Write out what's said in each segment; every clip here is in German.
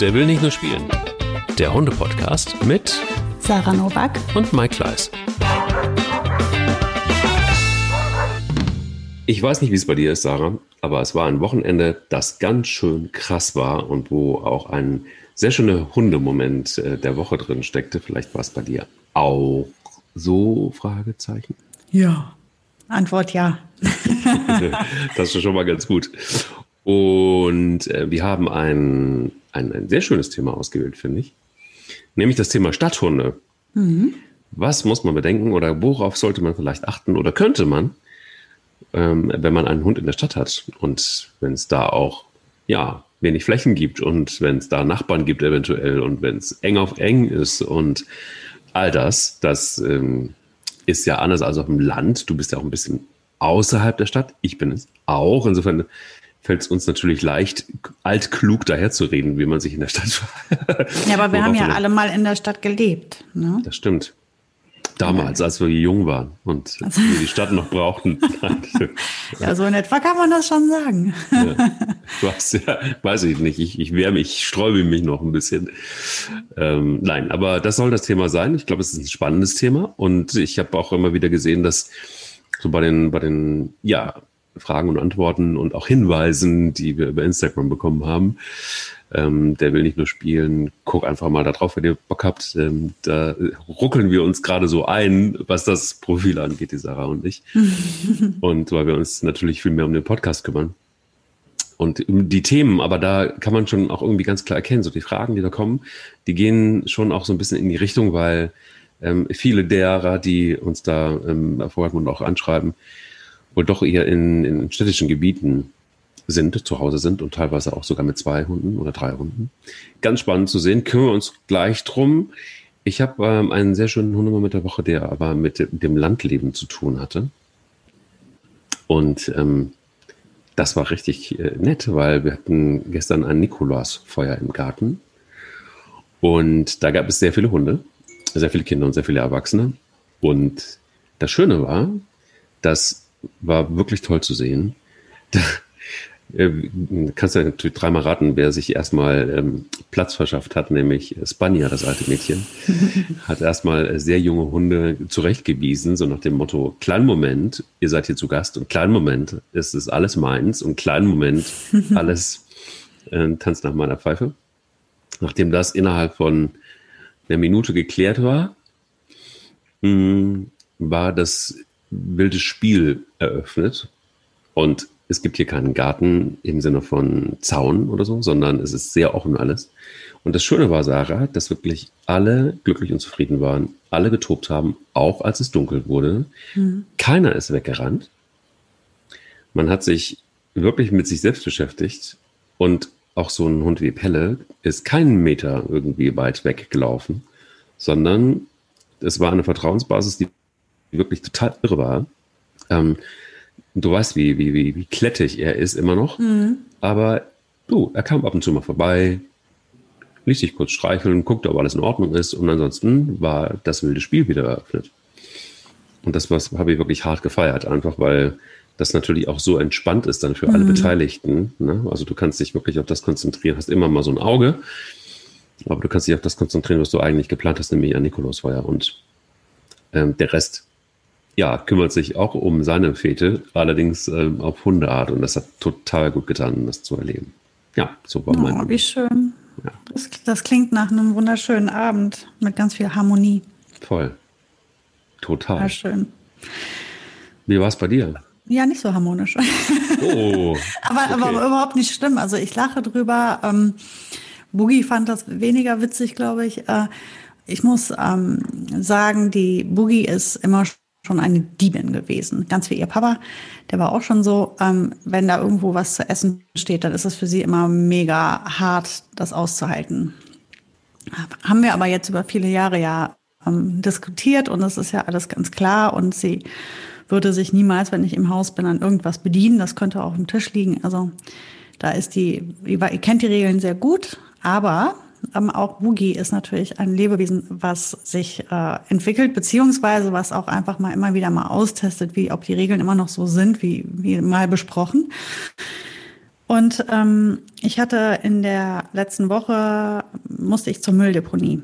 Der will nicht nur spielen. Der Hunde-Podcast mit Sarah Novak und Mike Kleiss. Ich weiß nicht, wie es bei dir ist, Sarah, aber es war ein Wochenende, das ganz schön krass war und wo auch ein sehr schöner Hundemoment äh, der Woche drin steckte. Vielleicht war es bei dir auch so? Fragezeichen. Ja. Antwort ja. das ist schon mal ganz gut. Und äh, wir haben ein, ein, ein, sehr schönes Thema ausgewählt, finde ich. Nämlich das Thema Stadthunde. Mhm. Was muss man bedenken oder worauf sollte man vielleicht achten oder könnte man, ähm, wenn man einen Hund in der Stadt hat und wenn es da auch ja wenig Flächen gibt und wenn es da Nachbarn gibt eventuell und wenn es eng auf eng ist und all das, das ähm, ist ja anders als auf dem Land. Du bist ja auch ein bisschen außerhalb der Stadt. Ich bin es auch. Insofern fällt es uns natürlich leicht, altklug daherzureden, wie man sich in der Stadt. ja, aber wir haben ja alle mal in der Stadt gelebt. Ne? Das stimmt. Damals, als wir jung waren und also. wir die Stadt noch brauchten. ja, so in etwa kann man das schon sagen. ja. Du hast ja, weiß ich nicht, ich, ich wehre mich, ich sträube mich noch ein bisschen. Ähm, nein, aber das soll das Thema sein. Ich glaube, es ist ein spannendes Thema und ich habe auch immer wieder gesehen, dass so bei den, bei den, ja, Fragen und Antworten und auch Hinweisen, die wir über Instagram bekommen haben, ähm, der will nicht nur spielen, guck einfach mal da drauf, wenn ihr Bock habt. Ähm, da ruckeln wir uns gerade so ein, was das Profil angeht, die Sarah und ich. und weil wir uns natürlich viel mehr um den Podcast kümmern. Und die Themen, aber da kann man schon auch irgendwie ganz klar erkennen, so die Fragen, die da kommen, die gehen schon auch so ein bisschen in die Richtung, weil ähm, viele derer, die uns da ähm, hervorragen und auch anschreiben, wohl doch eher in, in städtischen Gebieten sind, zu Hause sind und teilweise auch sogar mit zwei Hunden oder drei Hunden. Ganz spannend zu sehen, kümmern wir uns gleich drum. Ich habe ähm, einen sehr schönen Hundemoment der Woche, der aber mit dem Landleben zu tun hatte. Und ähm, das war richtig äh, nett, weil wir hatten gestern ein Nikolausfeuer im Garten. Und da gab es sehr viele Hunde, sehr viele Kinder und sehr viele Erwachsene. Und das Schöne war, das war wirklich toll zu sehen. Äh, kannst du natürlich dreimal raten, wer sich erstmal ähm, Platz verschafft hat, nämlich Spania, das alte Mädchen, hat erstmal sehr junge Hunde zurechtgewiesen, so nach dem Motto, kleinen Moment, ihr seid hier zu Gast und kleinen Moment ist es alles meins und kleinen Moment alles äh, tanzt nach meiner Pfeife. Nachdem das innerhalb von einer Minute geklärt war, mh, hm, war das wilde Spiel eröffnet und es gibt hier keinen Garten im Sinne von Zaun oder so, sondern es ist sehr offen alles. Und das Schöne war, Sarah, dass wirklich alle glücklich und zufrieden waren, alle getobt haben, auch als es dunkel wurde. Mhm. Keiner ist weggerannt. Man hat sich wirklich mit sich selbst beschäftigt und auch so ein Hund wie Pelle ist keinen Meter irgendwie weit weggelaufen, sondern es war eine Vertrauensbasis, die wirklich total irre war. Ähm, du weißt, wie, wie, wie, wie klettig er ist immer noch. Mhm. Aber du, er kam ab und zu mal vorbei, ließ sich kurz streicheln, guckte, ob alles in Ordnung ist. Und ansonsten war das wilde Spiel wieder eröffnet. Und das habe ich wirklich hart gefeiert, einfach weil das natürlich auch so entspannt ist dann für mhm. alle Beteiligten. Ne? Also du kannst dich wirklich auf das konzentrieren, hast immer mal so ein Auge, aber du kannst dich auf das konzentrieren, was du eigentlich geplant hast, nämlich an Nikolausfeuer. Und ähm, der Rest ja, kümmert sich auch um seine Fete, allerdings ähm, auf Hundeart. Und das hat total gut getan, das zu erleben. Ja, so war oh, mein. Wie schön. Ja. Das, das, klingt nach einem wunderschönen Abend mit ganz viel Harmonie. Voll. Total. War schön. Wie war es bei dir? Ja, nicht so harmonisch. Oh. aber, okay. aber überhaupt nicht schlimm. Also ich lache drüber. Ähm, Boogie fand das weniger witzig, glaube ich. Äh, ich muss ähm, sagen, die Boogie ist immer schon eine Diebin gewesen. Ganz wie ihr Papa, der war auch schon so, ähm, wenn da irgendwo was zu essen steht, dann ist es für sie immer mega hart, das auszuhalten. Haben wir aber jetzt über viele Jahre ja ähm, diskutiert und es ist ja alles ganz klar und sie würde sich niemals, wenn ich im Haus bin, an irgendwas bedienen. Das könnte auch auf dem Tisch liegen. Also da ist die, ihr kennt die Regeln sehr gut, aber ähm, auch Boogie ist natürlich ein Lebewesen, was sich äh, entwickelt, beziehungsweise was auch einfach mal immer wieder mal austestet, wie ob die Regeln immer noch so sind, wie, wie mal besprochen. Und ähm, ich hatte in der letzten Woche, musste ich zur Mülldeponie.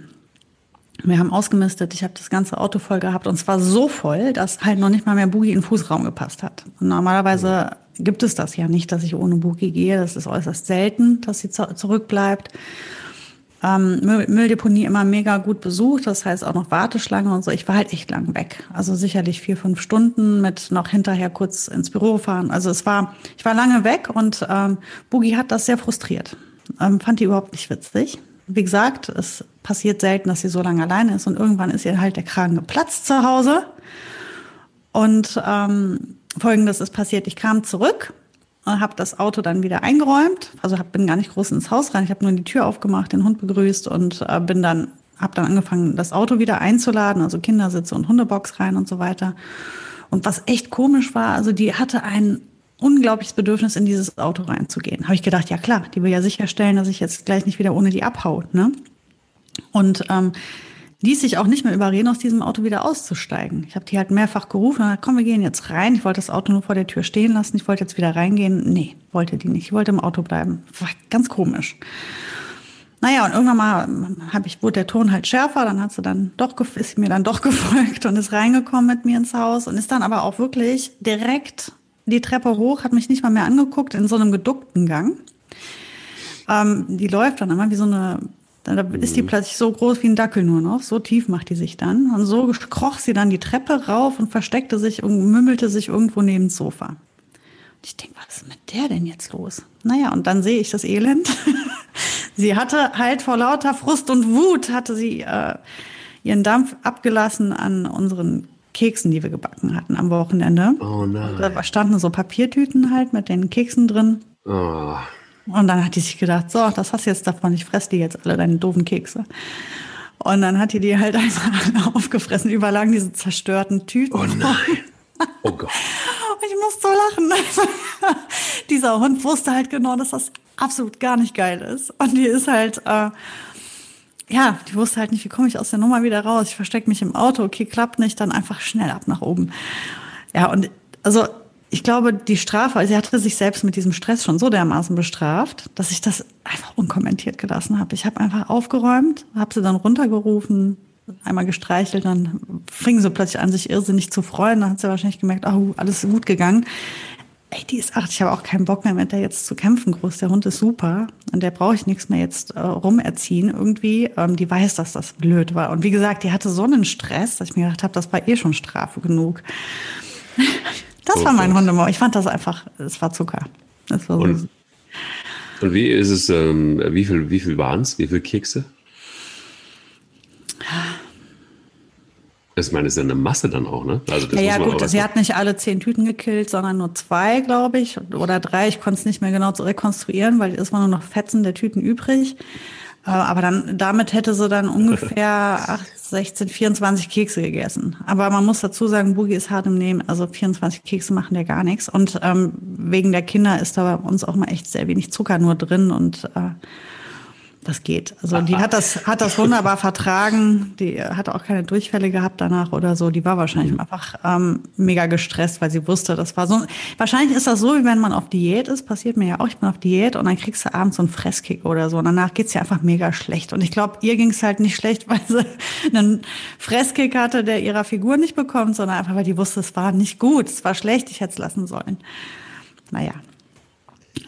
Wir haben ausgemistet, ich habe das ganze Auto voll gehabt und es war so voll, dass halt noch nicht mal mehr Boogie in den Fußraum gepasst hat. Und normalerweise gibt es das ja nicht, dass ich ohne Boogie gehe. Das ist äußerst selten, dass sie zurückbleibt. Ähm, Mülldeponie immer mega gut besucht, das heißt auch noch Warteschlange und so. Ich war halt echt lang weg. Also sicherlich vier, fünf Stunden mit noch hinterher kurz ins Büro fahren. Also es war, ich war lange weg und ähm, Boogie hat das sehr frustriert. Ähm, fand die überhaupt nicht witzig. Wie gesagt, es passiert selten, dass sie so lange alleine ist und irgendwann ist ihr halt der Kragen geplatzt zu Hause. Und ähm, folgendes ist passiert. Ich kam zurück habe das Auto dann wieder eingeräumt. Also hab, bin gar nicht groß ins Haus rein. Ich habe nur die Tür aufgemacht, den Hund begrüßt und äh, bin dann habe dann angefangen, das Auto wieder einzuladen, also Kindersitze und Hundebox rein und so weiter. Und was echt komisch war, also die hatte ein unglaubliches Bedürfnis, in dieses Auto reinzugehen. Habe ich gedacht, ja klar, die will ja sicherstellen, dass ich jetzt gleich nicht wieder ohne die abhaut. Ne? Und ähm, ließ sich auch nicht mehr überreden, aus diesem Auto wieder auszusteigen. Ich habe die halt mehrfach gerufen und gesagt, komm, wir gehen jetzt rein. Ich wollte das Auto nur vor der Tür stehen lassen. Ich wollte jetzt wieder reingehen. Nee, wollte die nicht. Ich wollte im Auto bleiben. War ganz komisch. Naja, und irgendwann mal hab ich, wurde der Ton halt schärfer, dann hat sie dann doch, ist mir dann doch gefolgt und ist reingekommen mit mir ins Haus und ist dann aber auch wirklich direkt die Treppe hoch, hat mich nicht mal mehr angeguckt, in so einem geduckten Gang. Ähm, die läuft dann immer wie so eine dann ist die mhm. plötzlich so groß wie ein Dackel nur noch. So tief macht die sich dann. Und so kroch sie dann die Treppe rauf und versteckte sich und mümmelte sich irgendwo neben das Sofa. Und ich denke, was ist mit der denn jetzt los? Naja, und dann sehe ich das Elend. sie hatte halt vor lauter Frust und Wut, hatte sie äh, ihren Dampf abgelassen an unseren Keksen, die wir gebacken hatten am Wochenende. Oh nein. Da standen so Papiertüten halt mit den Keksen drin. Oh. Und dann hat die sich gedacht, so, das hast du jetzt davon, ich fress die jetzt alle, deine doofen Kekse. Und dann hat die die halt einfach aufgefressen, überlagen diese zerstörten Tüten. Oh nein. Oh Gott. ich muss so lachen. Dieser Hund wusste halt genau, dass das absolut gar nicht geil ist. Und die ist halt, äh, ja, die wusste halt nicht, wie komme ich aus der Nummer wieder raus. Ich verstecke mich im Auto, okay, klappt nicht, dann einfach schnell ab nach oben. Ja, und also ich glaube, die Strafe, also sie hatte sich selbst mit diesem Stress schon so dermaßen bestraft, dass ich das einfach unkommentiert gelassen habe. Ich habe einfach aufgeräumt, habe sie dann runtergerufen, einmal gestreichelt, dann fing sie plötzlich an, sich irrsinnig zu freuen. Dann hat sie wahrscheinlich gemerkt, oh, alles gut gegangen. Ey, die ist acht, ich habe auch keinen Bock mehr mit der jetzt zu kämpfen groß. Der Hund ist super und der brauche ich nichts mehr jetzt äh, rumerziehen irgendwie. Ähm, die weiß, dass das blöd war. Und wie gesagt, die hatte so einen Stress, dass ich mir gedacht habe, das war eh schon Strafe genug. Das war mein Hundemaul. Ich fand das einfach, es war Zucker. Das war so und, und wie ist es, ähm, wie viel, wie viel waren es? Wie viele Kekse? Ich meine, es ist ja eine Masse dann auch, ne? Also das ja, ja gut, sie hat nicht alle zehn Tüten gekillt, sondern nur zwei, glaube ich, oder drei. Ich konnte es nicht mehr genau rekonstruieren, weil es waren nur noch Fetzen der Tüten übrig. Äh, aber dann, damit hätte sie dann ungefähr 8, 16, 24 Kekse gegessen. Aber man muss dazu sagen, Boogie ist hart im Nehmen. Also 24 Kekse machen ja gar nichts. Und ähm, wegen der Kinder ist da bei uns auch mal echt sehr wenig Zucker nur drin. Und äh, das geht. Also die hat das, hat das wunderbar vertragen. Die hat auch keine Durchfälle gehabt danach oder so. Die war wahrscheinlich mhm. einfach ähm, mega gestresst, weil sie wusste, das war so. Wahrscheinlich ist das so, wie wenn man auf Diät ist. Passiert mir ja auch. Ich bin auf Diät und dann kriegst du abends so einen Fresskick oder so. Und danach geht's ja einfach mega schlecht. Und ich glaube, ihr ging's halt nicht schlecht, weil sie einen Fresskick hatte, der ihrer Figur nicht bekommt, sondern einfach, weil die wusste, es war nicht gut, es war schlecht, ich hätte es lassen sollen. Naja.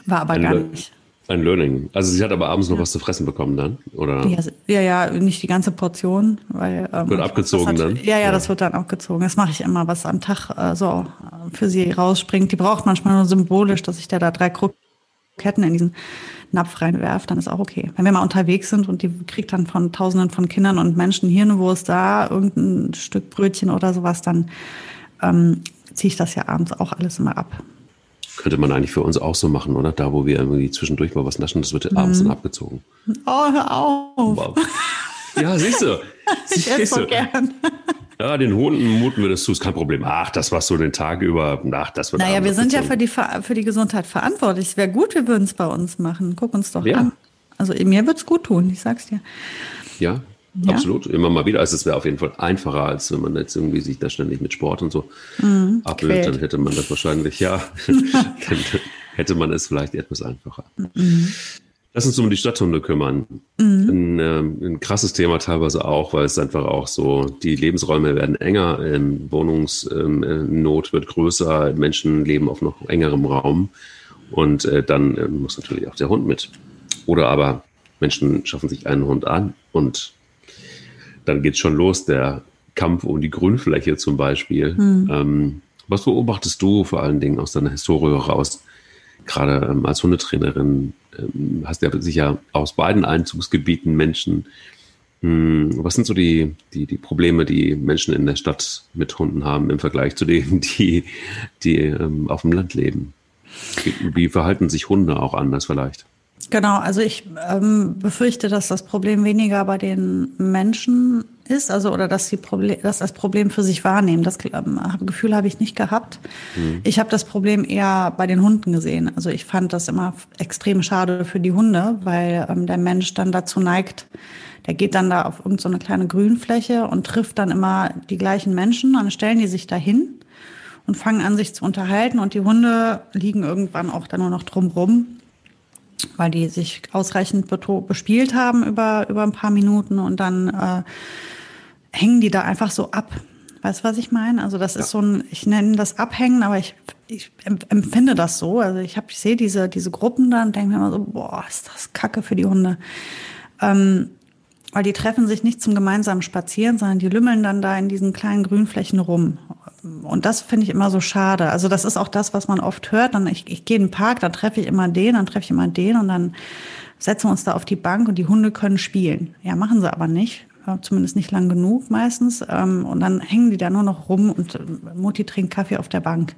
War aber gar nicht. Ein Learning. Also sie hat aber abends noch was zu fressen bekommen dann, oder? Ja, ja, nicht die ganze Portion, weil ähm, wird abgezogen hat, dann. Ja, ja, ja, das wird dann abgezogen. Das mache ich immer, was am Tag äh, so für sie rausspringt. Die braucht manchmal nur symbolisch, dass ich der da drei Kroketten in diesen Napf reinwerfe, dann ist auch okay. Wenn wir mal unterwegs sind und die kriegt dann von Tausenden von Kindern und Menschen hier eine Wurst da, irgendein Stück Brötchen oder sowas, dann ähm, ziehe ich das ja abends auch alles immer ab. Könnte man eigentlich für uns auch so machen, oder? Da, wo wir irgendwie zwischendurch mal was naschen, das wird mhm. abends dann abgezogen. Oh, hör auf. Wow. Ja, siehst du. ich esse so gern. Ja, den Hunden muten wir das zu, ist kein Problem. Ach, das war so den Tag über. Ach, das wird Naja, wir sind ja für die, für die Gesundheit verantwortlich. Es wäre gut, wir würden es bei uns machen. Guck uns doch ja. an. Also mir wird es gut tun, ich sag's dir. Ja, ja. Absolut, immer mal wieder. Also es wäre auf jeden Fall einfacher, als wenn man jetzt irgendwie sich da ständig mit Sport und so mhm, abwählt, dann hätte man das wahrscheinlich, ja. hätte man es vielleicht etwas einfacher. Mhm. Lass uns um die Stadthunde kümmern. Mhm. Ein, äh, ein, krasses Thema teilweise auch, weil es einfach auch so, die Lebensräume werden enger, ähm, Wohnungsnot wird größer, Menschen leben auf noch engerem Raum und äh, dann äh, muss natürlich auch der Hund mit. Oder aber Menschen schaffen sich einen Hund an und dann geht schon los, der Kampf um die Grünfläche zum Beispiel. Mhm. Ähm, was beobachtest du vor allen Dingen aus deiner Historie heraus? Gerade ähm, als Hundetrainerin ähm, hast du ja sicher aus beiden Einzugsgebieten Menschen. Hm, was sind so die, die, die Probleme, die Menschen in der Stadt mit Hunden haben im Vergleich zu denen, die, die ähm, auf dem Land leben? Wie verhalten sich Hunde auch anders vielleicht? Genau, also ich ähm, befürchte, dass das Problem weniger bei den Menschen ist, also oder dass, die Problem, dass das Problem für sich wahrnehmen. Das ähm, Gefühl habe ich nicht gehabt. Mhm. Ich habe das Problem eher bei den Hunden gesehen. Also ich fand das immer extrem schade für die Hunde, weil ähm, der Mensch dann dazu neigt, der geht dann da auf irgendeine so kleine Grünfläche und trifft dann immer die gleichen Menschen. Dann stellen die sich dahin und fangen an, sich zu unterhalten und die Hunde liegen irgendwann auch dann nur noch drumrum weil die sich ausreichend bespielt haben über, über ein paar Minuten und dann äh, hängen die da einfach so ab. Weißt du, was ich meine? Also das ja. ist so ein, ich nenne das Abhängen, aber ich, ich empfinde das so. Also ich habe, ich sehe diese, diese Gruppen da und denke mir immer so, boah, ist das Kacke für die Hunde. Ähm, weil die treffen sich nicht zum gemeinsamen Spazieren, sondern die lümmeln dann da in diesen kleinen Grünflächen rum. Und das finde ich immer so schade. Also das ist auch das, was man oft hört. Dann ich, ich gehe in den Park, dann treffe ich immer den, dann treffe ich immer den und dann setzen wir uns da auf die Bank und die Hunde können spielen. Ja, machen sie aber nicht. Zumindest nicht lang genug meistens. Ähm, und dann hängen die da nur noch rum und äh, Mutti trinkt Kaffee auf der Bank.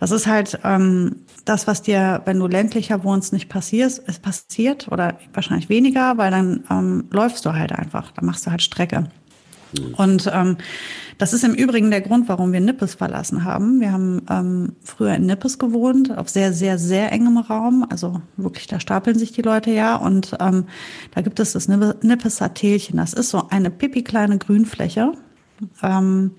Das ist halt ähm, das, was dir, wenn du ländlicher wohnst, nicht passiert, es passiert oder wahrscheinlich weniger, weil dann ähm, läufst du halt einfach. Dann machst du halt Strecke. Mhm. Und ähm, das ist im Übrigen der Grund, warum wir Nippes verlassen haben. Wir haben ähm, früher in Nippes gewohnt, auf sehr, sehr, sehr engem Raum. Also wirklich, da stapeln sich die Leute ja. Und ähm, da gibt es das Nippeser Tälchen. Das ist so eine pipi kleine Grünfläche. Ähm,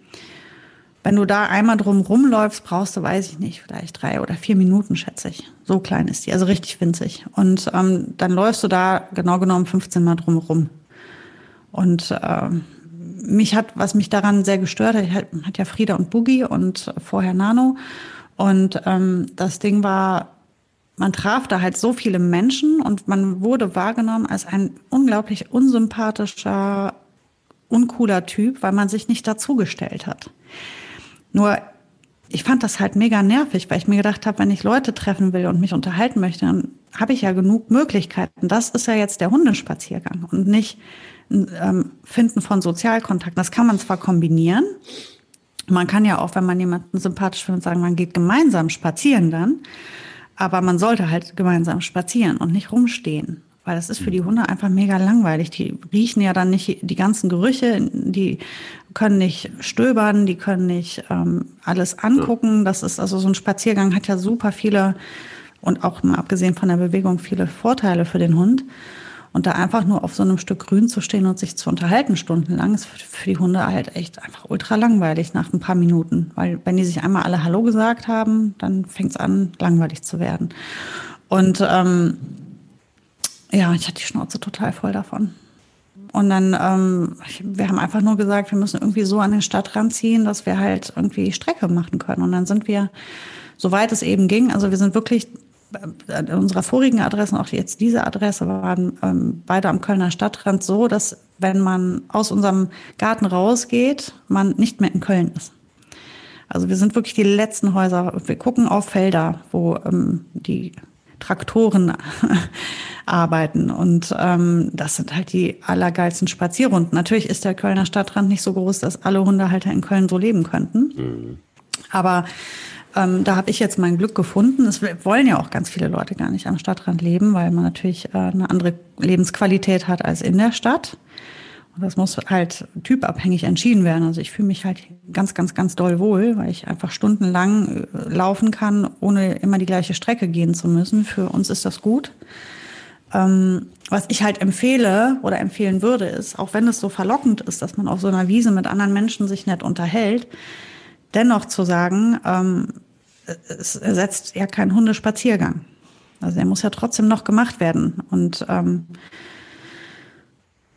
wenn du da einmal drum rumläufst, brauchst du, weiß ich nicht, vielleicht drei oder vier Minuten, schätze ich. So klein ist die, also richtig winzig. Und ähm, dann läufst du da genau genommen 15 Mal drum rum. Und ähm, mich hat, was mich daran sehr gestört hat, hat ja Frieda und Boogie und vorher Nano. Und ähm, das Ding war, man traf da halt so viele Menschen und man wurde wahrgenommen als ein unglaublich unsympathischer, uncooler Typ, weil man sich nicht dazugestellt hat. Nur ich fand das halt mega nervig, weil ich mir gedacht habe, wenn ich Leute treffen will und mich unterhalten möchte, dann habe ich ja genug Möglichkeiten. Das ist ja jetzt der Hundespaziergang und nicht ähm, Finden von Sozialkontakten. Das kann man zwar kombinieren. Man kann ja auch, wenn man jemanden sympathisch findet, sagen, man geht gemeinsam spazieren dann. Aber man sollte halt gemeinsam spazieren und nicht rumstehen. Weil das ist für die Hunde einfach mega langweilig. Die riechen ja dann nicht die ganzen Gerüche, die können nicht stöbern, die können nicht ähm, alles angucken. Das ist also so ein Spaziergang hat ja super viele und auch mal abgesehen von der Bewegung viele Vorteile für den Hund. Und da einfach nur auf so einem Stück Grün zu stehen und sich zu unterhalten stundenlang, ist für die Hunde halt echt einfach ultra langweilig nach ein paar Minuten. Weil wenn die sich einmal alle Hallo gesagt haben, dann fängt es an, langweilig zu werden. Und ähm, ja, ich hatte die Schnauze total voll davon. Und dann, ähm, wir haben einfach nur gesagt, wir müssen irgendwie so an den Stadtrand ziehen, dass wir halt irgendwie Strecke machen können. Und dann sind wir, soweit es eben ging, also wir sind wirklich unserer vorigen Adresse und auch jetzt diese Adresse waren ähm, beide am Kölner Stadtrand so, dass wenn man aus unserem Garten rausgeht, man nicht mehr in Köln ist. Also wir sind wirklich die letzten Häuser. Wir gucken auf Felder, wo ähm, die Traktoren arbeiten. Und ähm, das sind halt die allergeilsten Spazierrunden. Natürlich ist der Kölner Stadtrand nicht so groß, dass alle Hundehalter in Köln so leben könnten. Mhm. Aber ähm, da habe ich jetzt mein Glück gefunden. Es wollen ja auch ganz viele Leute gar nicht am Stadtrand leben, weil man natürlich äh, eine andere Lebensqualität hat als in der Stadt. Und das muss halt typabhängig entschieden werden. Also ich fühle mich halt ganz, ganz, ganz doll wohl, weil ich einfach stundenlang äh, laufen kann, ohne immer die gleiche Strecke gehen zu müssen. Für uns ist das gut. Ähm, was ich halt empfehle oder empfehlen würde, ist, auch wenn es so verlockend ist, dass man auf so einer Wiese mit anderen Menschen sich nett unterhält, dennoch zu sagen, ähm, es ersetzt ja keinen Hundespaziergang. Also er muss ja trotzdem noch gemacht werden. Und ähm,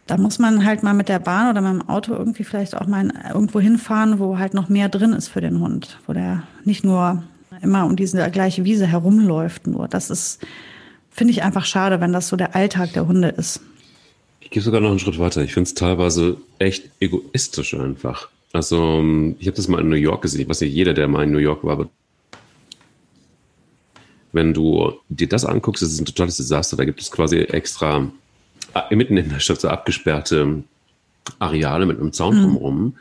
da muss man halt mal mit der Bahn oder mit dem Auto irgendwie vielleicht auch mal irgendwo hinfahren, wo halt noch mehr drin ist für den Hund, wo der nicht nur immer um diese gleiche Wiese herumläuft. Nur das ist, finde ich einfach schade, wenn das so der Alltag der Hunde ist. Ich gehe sogar noch einen Schritt weiter. Ich finde es teilweise echt egoistisch einfach. Also ähm, ich habe das mal in New York gesehen. Ich weiß nicht, jeder, der mal in New York war, wenn du dir das anguckst, das ist ein totales Desaster. Da gibt es quasi extra äh, mitten in der Stadt so abgesperrte Areale mit einem Zaun mhm. drumherum,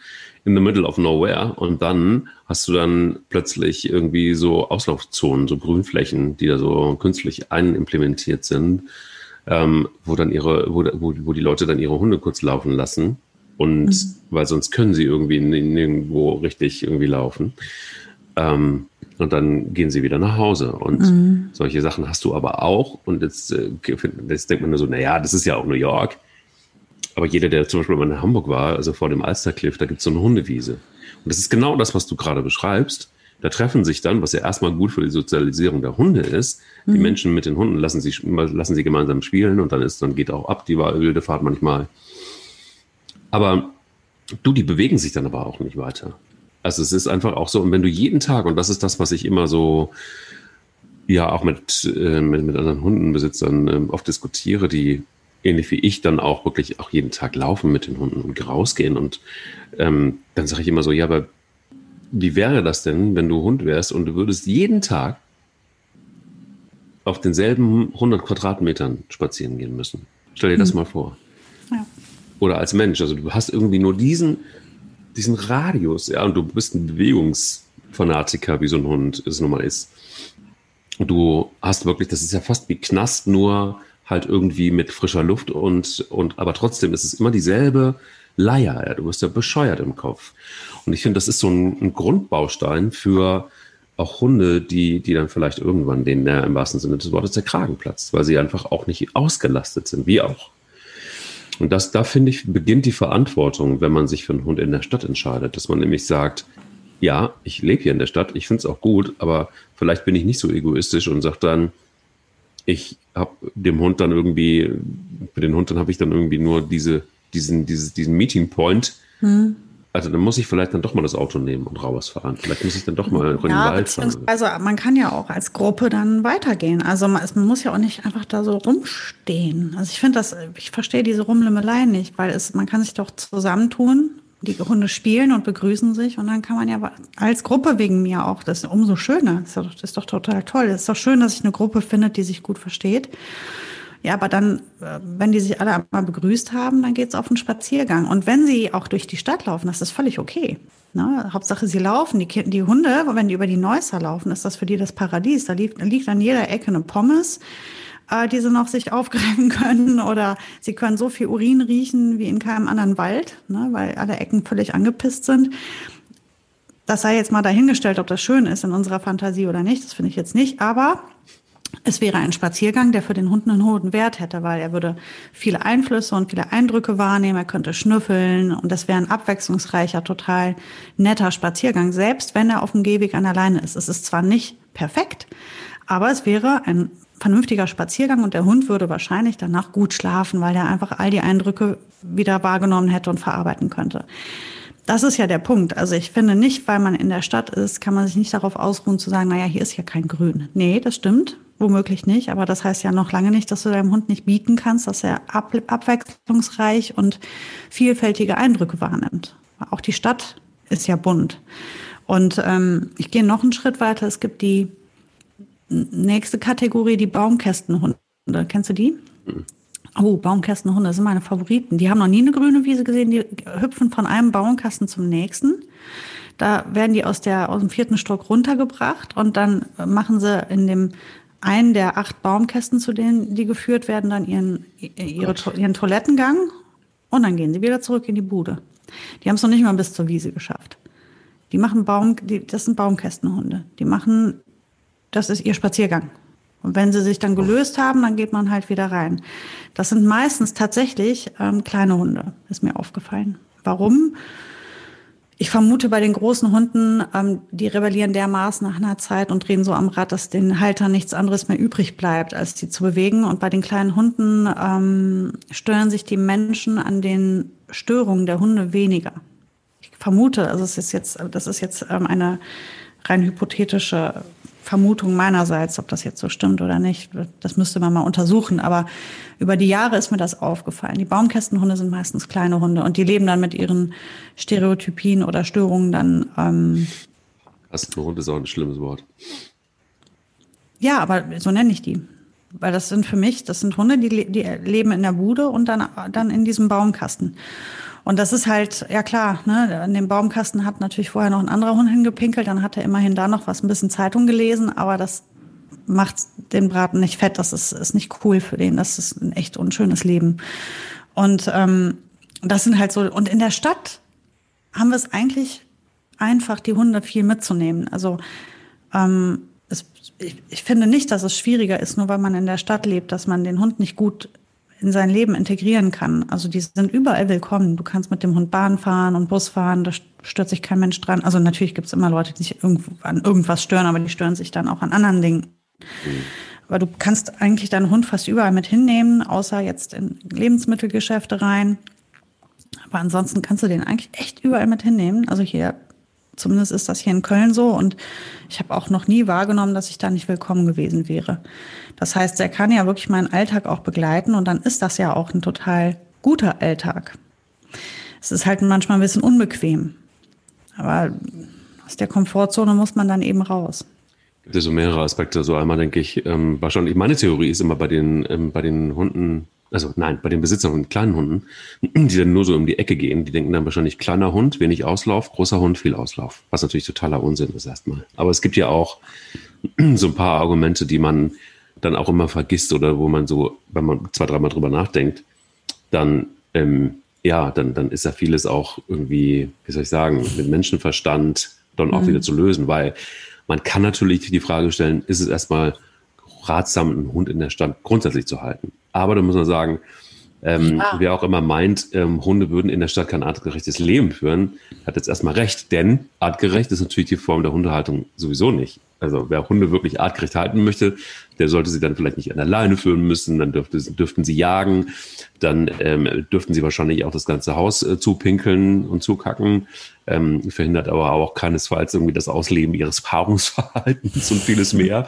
in the middle of nowhere. Und dann hast du dann plötzlich irgendwie so Auslaufzonen, so Grünflächen, die da so künstlich einimplementiert sind, ähm, wo dann ihre, wo, wo, wo die Leute dann ihre Hunde kurz laufen lassen. Und mhm. weil sonst können sie irgendwie nirgendwo richtig irgendwie laufen. Ähm, und dann gehen sie wieder nach Hause. Und mhm. solche Sachen hast du aber auch. Und jetzt, äh, jetzt denkt man nur so, naja, das ist ja auch New York. Aber jeder, der zum Beispiel mal in Hamburg war, also vor dem Alstercliff, da gibt es so eine Hundewiese. Und das ist genau das, was du gerade beschreibst. Da treffen sich dann, was ja erstmal gut für die Sozialisierung der Hunde ist, mhm. die Menschen mit den Hunden lassen sie, lassen sie gemeinsam spielen und dann ist, dann geht auch ab die wilde Fahrt manchmal. Aber du, die bewegen sich dann aber auch nicht weiter. Also es ist einfach auch so, und wenn du jeden Tag, und das ist das, was ich immer so, ja, auch mit, äh, mit, mit anderen Hundenbesitzern äh, oft diskutiere, die ähnlich wie ich dann auch wirklich auch jeden Tag laufen mit den Hunden und rausgehen. Und ähm, dann sage ich immer so, ja, aber wie wäre das denn, wenn du Hund wärst und du würdest jeden Tag auf denselben 100 Quadratmetern spazieren gehen müssen? Stell dir das hm. mal vor. Ja. Oder als Mensch, also du hast irgendwie nur diesen diesen Radius, ja, und du bist ein Bewegungsfanatiker, wie so ein Hund es nun mal ist. Du hast wirklich, das ist ja fast wie Knast, nur halt irgendwie mit frischer Luft und, und aber trotzdem ist es immer dieselbe Leier. Ja. Du wirst ja bescheuert im Kopf. Und ich finde, das ist so ein, ein, Grundbaustein für auch Hunde, die, die dann vielleicht irgendwann denen der im wahrsten Sinne des Wortes der Kragen platzt, weil sie einfach auch nicht ausgelastet sind, wie auch. Und das, da finde ich, beginnt die Verantwortung, wenn man sich für einen Hund in der Stadt entscheidet, dass man nämlich sagt, ja, ich lebe hier in der Stadt, ich finde es auch gut, aber vielleicht bin ich nicht so egoistisch und sage dann, ich habe dem Hund dann irgendwie, für den Hund dann habe ich dann irgendwie nur diese, diesen, dieses, diesen Meeting Point, hm. Also dann muss ich vielleicht dann doch mal das Auto nehmen und rausfahren. Vielleicht muss ich dann doch mal in den ja, Wald fahren. Also man kann ja auch als Gruppe dann weitergehen. Also man, man muss ja auch nicht einfach da so rumstehen. Also ich finde das, ich verstehe diese Rumlimmelei nicht, weil es, man kann sich doch zusammentun, die Hunde spielen und begrüßen sich und dann kann man ja als Gruppe wegen mir auch, das ist umso schöner. Das ist doch, das ist doch total toll. Es ist doch schön, dass sich eine Gruppe findet, die sich gut versteht. Ja, aber dann, äh, wenn die sich alle einmal begrüßt haben, dann geht's auf einen Spaziergang. Und wenn sie auch durch die Stadt laufen, das ist völlig okay. Ne? Hauptsache, sie laufen. Die, die Hunde, wenn die über die Neusser laufen, ist das für die das Paradies. Da liegt, liegt an jeder Ecke eine Pommes, äh, die sie noch sich aufgreifen können. Oder sie können so viel Urin riechen wie in keinem anderen Wald, ne? weil alle Ecken völlig angepisst sind. Das sei jetzt mal dahingestellt, ob das schön ist in unserer Fantasie oder nicht. Das finde ich jetzt nicht. Aber es wäre ein Spaziergang, der für den Hund einen hohen Wert hätte, weil er würde viele Einflüsse und viele Eindrücke wahrnehmen, er könnte schnüffeln und das wäre ein abwechslungsreicher, total netter Spaziergang, selbst wenn er auf dem Gehweg an der Leine ist. Es ist zwar nicht perfekt, aber es wäre ein vernünftiger Spaziergang und der Hund würde wahrscheinlich danach gut schlafen, weil er einfach all die Eindrücke wieder wahrgenommen hätte und verarbeiten könnte. Das ist ja der Punkt. Also ich finde nicht, weil man in der Stadt ist, kann man sich nicht darauf ausruhen zu sagen, naja, hier ist ja kein Grün. Nee, das stimmt. Womöglich nicht. Aber das heißt ja noch lange nicht, dass du deinem Hund nicht bieten kannst, dass er ab abwechslungsreich und vielfältige Eindrücke wahrnimmt. Auch die Stadt ist ja bunt. Und ähm, ich gehe noch einen Schritt weiter. Es gibt die nächste Kategorie, die Baumkästenhunde. Kennst du die? Mhm. Oh, Baumkästenhunde sind meine Favoriten. Die haben noch nie eine grüne Wiese gesehen. Die hüpfen von einem Baumkasten zum nächsten. Da werden die aus, der, aus dem vierten Stock runtergebracht und dann machen sie in dem einen der acht Baumkästen, zu denen die geführt werden, dann ihren, ihre, ihren Toilettengang und dann gehen sie wieder zurück in die Bude. Die haben es noch nicht mal bis zur Wiese geschafft. Die machen Baum, die, das sind Baumkästenhunde. Die machen, das ist ihr Spaziergang. Und wenn sie sich dann gelöst haben, dann geht man halt wieder rein. Das sind meistens tatsächlich ähm, kleine Hunde, ist mir aufgefallen. Warum? Ich vermute bei den großen Hunden, ähm, die rebellieren dermaßen nach einer Zeit und drehen so am Rad, dass den Haltern nichts anderes mehr übrig bleibt, als die zu bewegen. Und bei den kleinen Hunden ähm, stören sich die Menschen an den Störungen der Hunde weniger. Ich vermute, also es ist jetzt, das ist jetzt ähm, eine rein hypothetische Vermutung meinerseits, ob das jetzt so stimmt oder nicht. Das müsste man mal untersuchen. Aber über die Jahre ist mir das aufgefallen. Die Baumkästenhunde sind meistens kleine Hunde und die leben dann mit ihren Stereotypien oder Störungen dann. Ähm Kastenhund ist auch ein schlimmes Wort. Ja, aber so nenne ich die. Weil das sind für mich, das sind Hunde, die, die leben in der Bude und dann, dann in diesem Baumkasten. Und das ist halt, ja klar, ne, an dem Baumkasten hat natürlich vorher noch ein anderer Hund hingepinkelt, dann hat er immerhin da noch was, ein bisschen Zeitung gelesen, aber das macht den Braten nicht fett, das ist, ist nicht cool für den, das ist ein echt unschönes Leben. Und ähm, das sind halt so, und in der Stadt haben wir es eigentlich einfach, die Hunde viel mitzunehmen. Also ähm, es, ich, ich finde nicht, dass es schwieriger ist, nur weil man in der Stadt lebt, dass man den Hund nicht gut in sein Leben integrieren kann. Also die sind überall willkommen. Du kannst mit dem Hund Bahn fahren und Bus fahren, da stört sich kein Mensch dran. Also natürlich gibt es immer Leute, die sich an irgendwas stören, aber die stören sich dann auch an anderen Dingen. Mhm. Aber du kannst eigentlich deinen Hund fast überall mit hinnehmen, außer jetzt in Lebensmittelgeschäfte rein. Aber ansonsten kannst du den eigentlich echt überall mit hinnehmen. Also hier Zumindest ist das hier in Köln so und ich habe auch noch nie wahrgenommen, dass ich da nicht willkommen gewesen wäre. Das heißt, er kann ja wirklich meinen Alltag auch begleiten und dann ist das ja auch ein total guter Alltag. Es ist halt manchmal ein bisschen unbequem, aber aus der Komfortzone muss man dann eben raus. Gibt es so mehrere Aspekte. So einmal denke ich, ähm, wahrscheinlich meine Theorie ist immer bei den ähm, bei den Hunden also nein, bei den Besitzern von kleinen Hunden, die dann nur so um die Ecke gehen, die denken dann wahrscheinlich kleiner Hund, wenig Auslauf, großer Hund, viel Auslauf. Was natürlich totaler Unsinn ist erstmal. Aber es gibt ja auch so ein paar Argumente, die man dann auch immer vergisst oder wo man so, wenn man zwei, dreimal drüber nachdenkt, dann, ähm, ja, dann, dann ist ja vieles auch irgendwie, wie soll ich sagen, mit Menschenverstand dann auch mhm. wieder zu lösen, weil man kann natürlich die Frage stellen, ist es erstmal ratsam, einen Hund in der Stadt grundsätzlich zu halten? Aber da muss man sagen, ähm, ja. wer auch immer meint, ähm, Hunde würden in der Stadt kein artgerechtes Leben führen, hat jetzt erstmal recht, denn artgerecht ist natürlich die Form der Hundehaltung sowieso nicht. Also wer Hunde wirklich artgerecht halten möchte, der sollte sie dann vielleicht nicht an der Leine führen müssen, dann dürfte, dürften sie jagen, dann ähm, dürften sie wahrscheinlich auch das ganze Haus äh, zupinkeln und zukacken, ähm, verhindert aber auch keinesfalls irgendwie das Ausleben ihres Paarungsverhaltens und vieles mehr.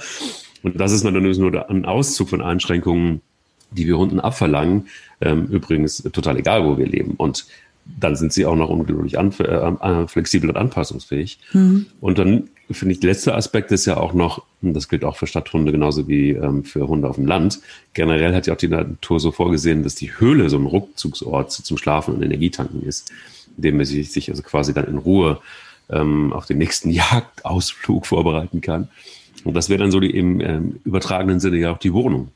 Und das ist natürlich nur ein Auszug von Einschränkungen, die wir Hunden abverlangen, ähm, übrigens total egal, wo wir leben. Und dann sind sie auch noch unglaublich äh, äh, flexibel und anpassungsfähig. Mhm. Und dann finde ich, der letzte Aspekt ist ja auch noch, und das gilt auch für Stadthunde genauso wie ähm, für Hunde auf dem Land. Generell hat ja auch die Natur so vorgesehen, dass die Höhle so ein Rückzugsort zum Schlafen und Energietanken ist, in dem man sich, sich also quasi dann in Ruhe ähm, auf den nächsten Jagdausflug vorbereiten kann. Und das wäre dann so die im ähm, übertragenen Sinne ja auch die Wohnung.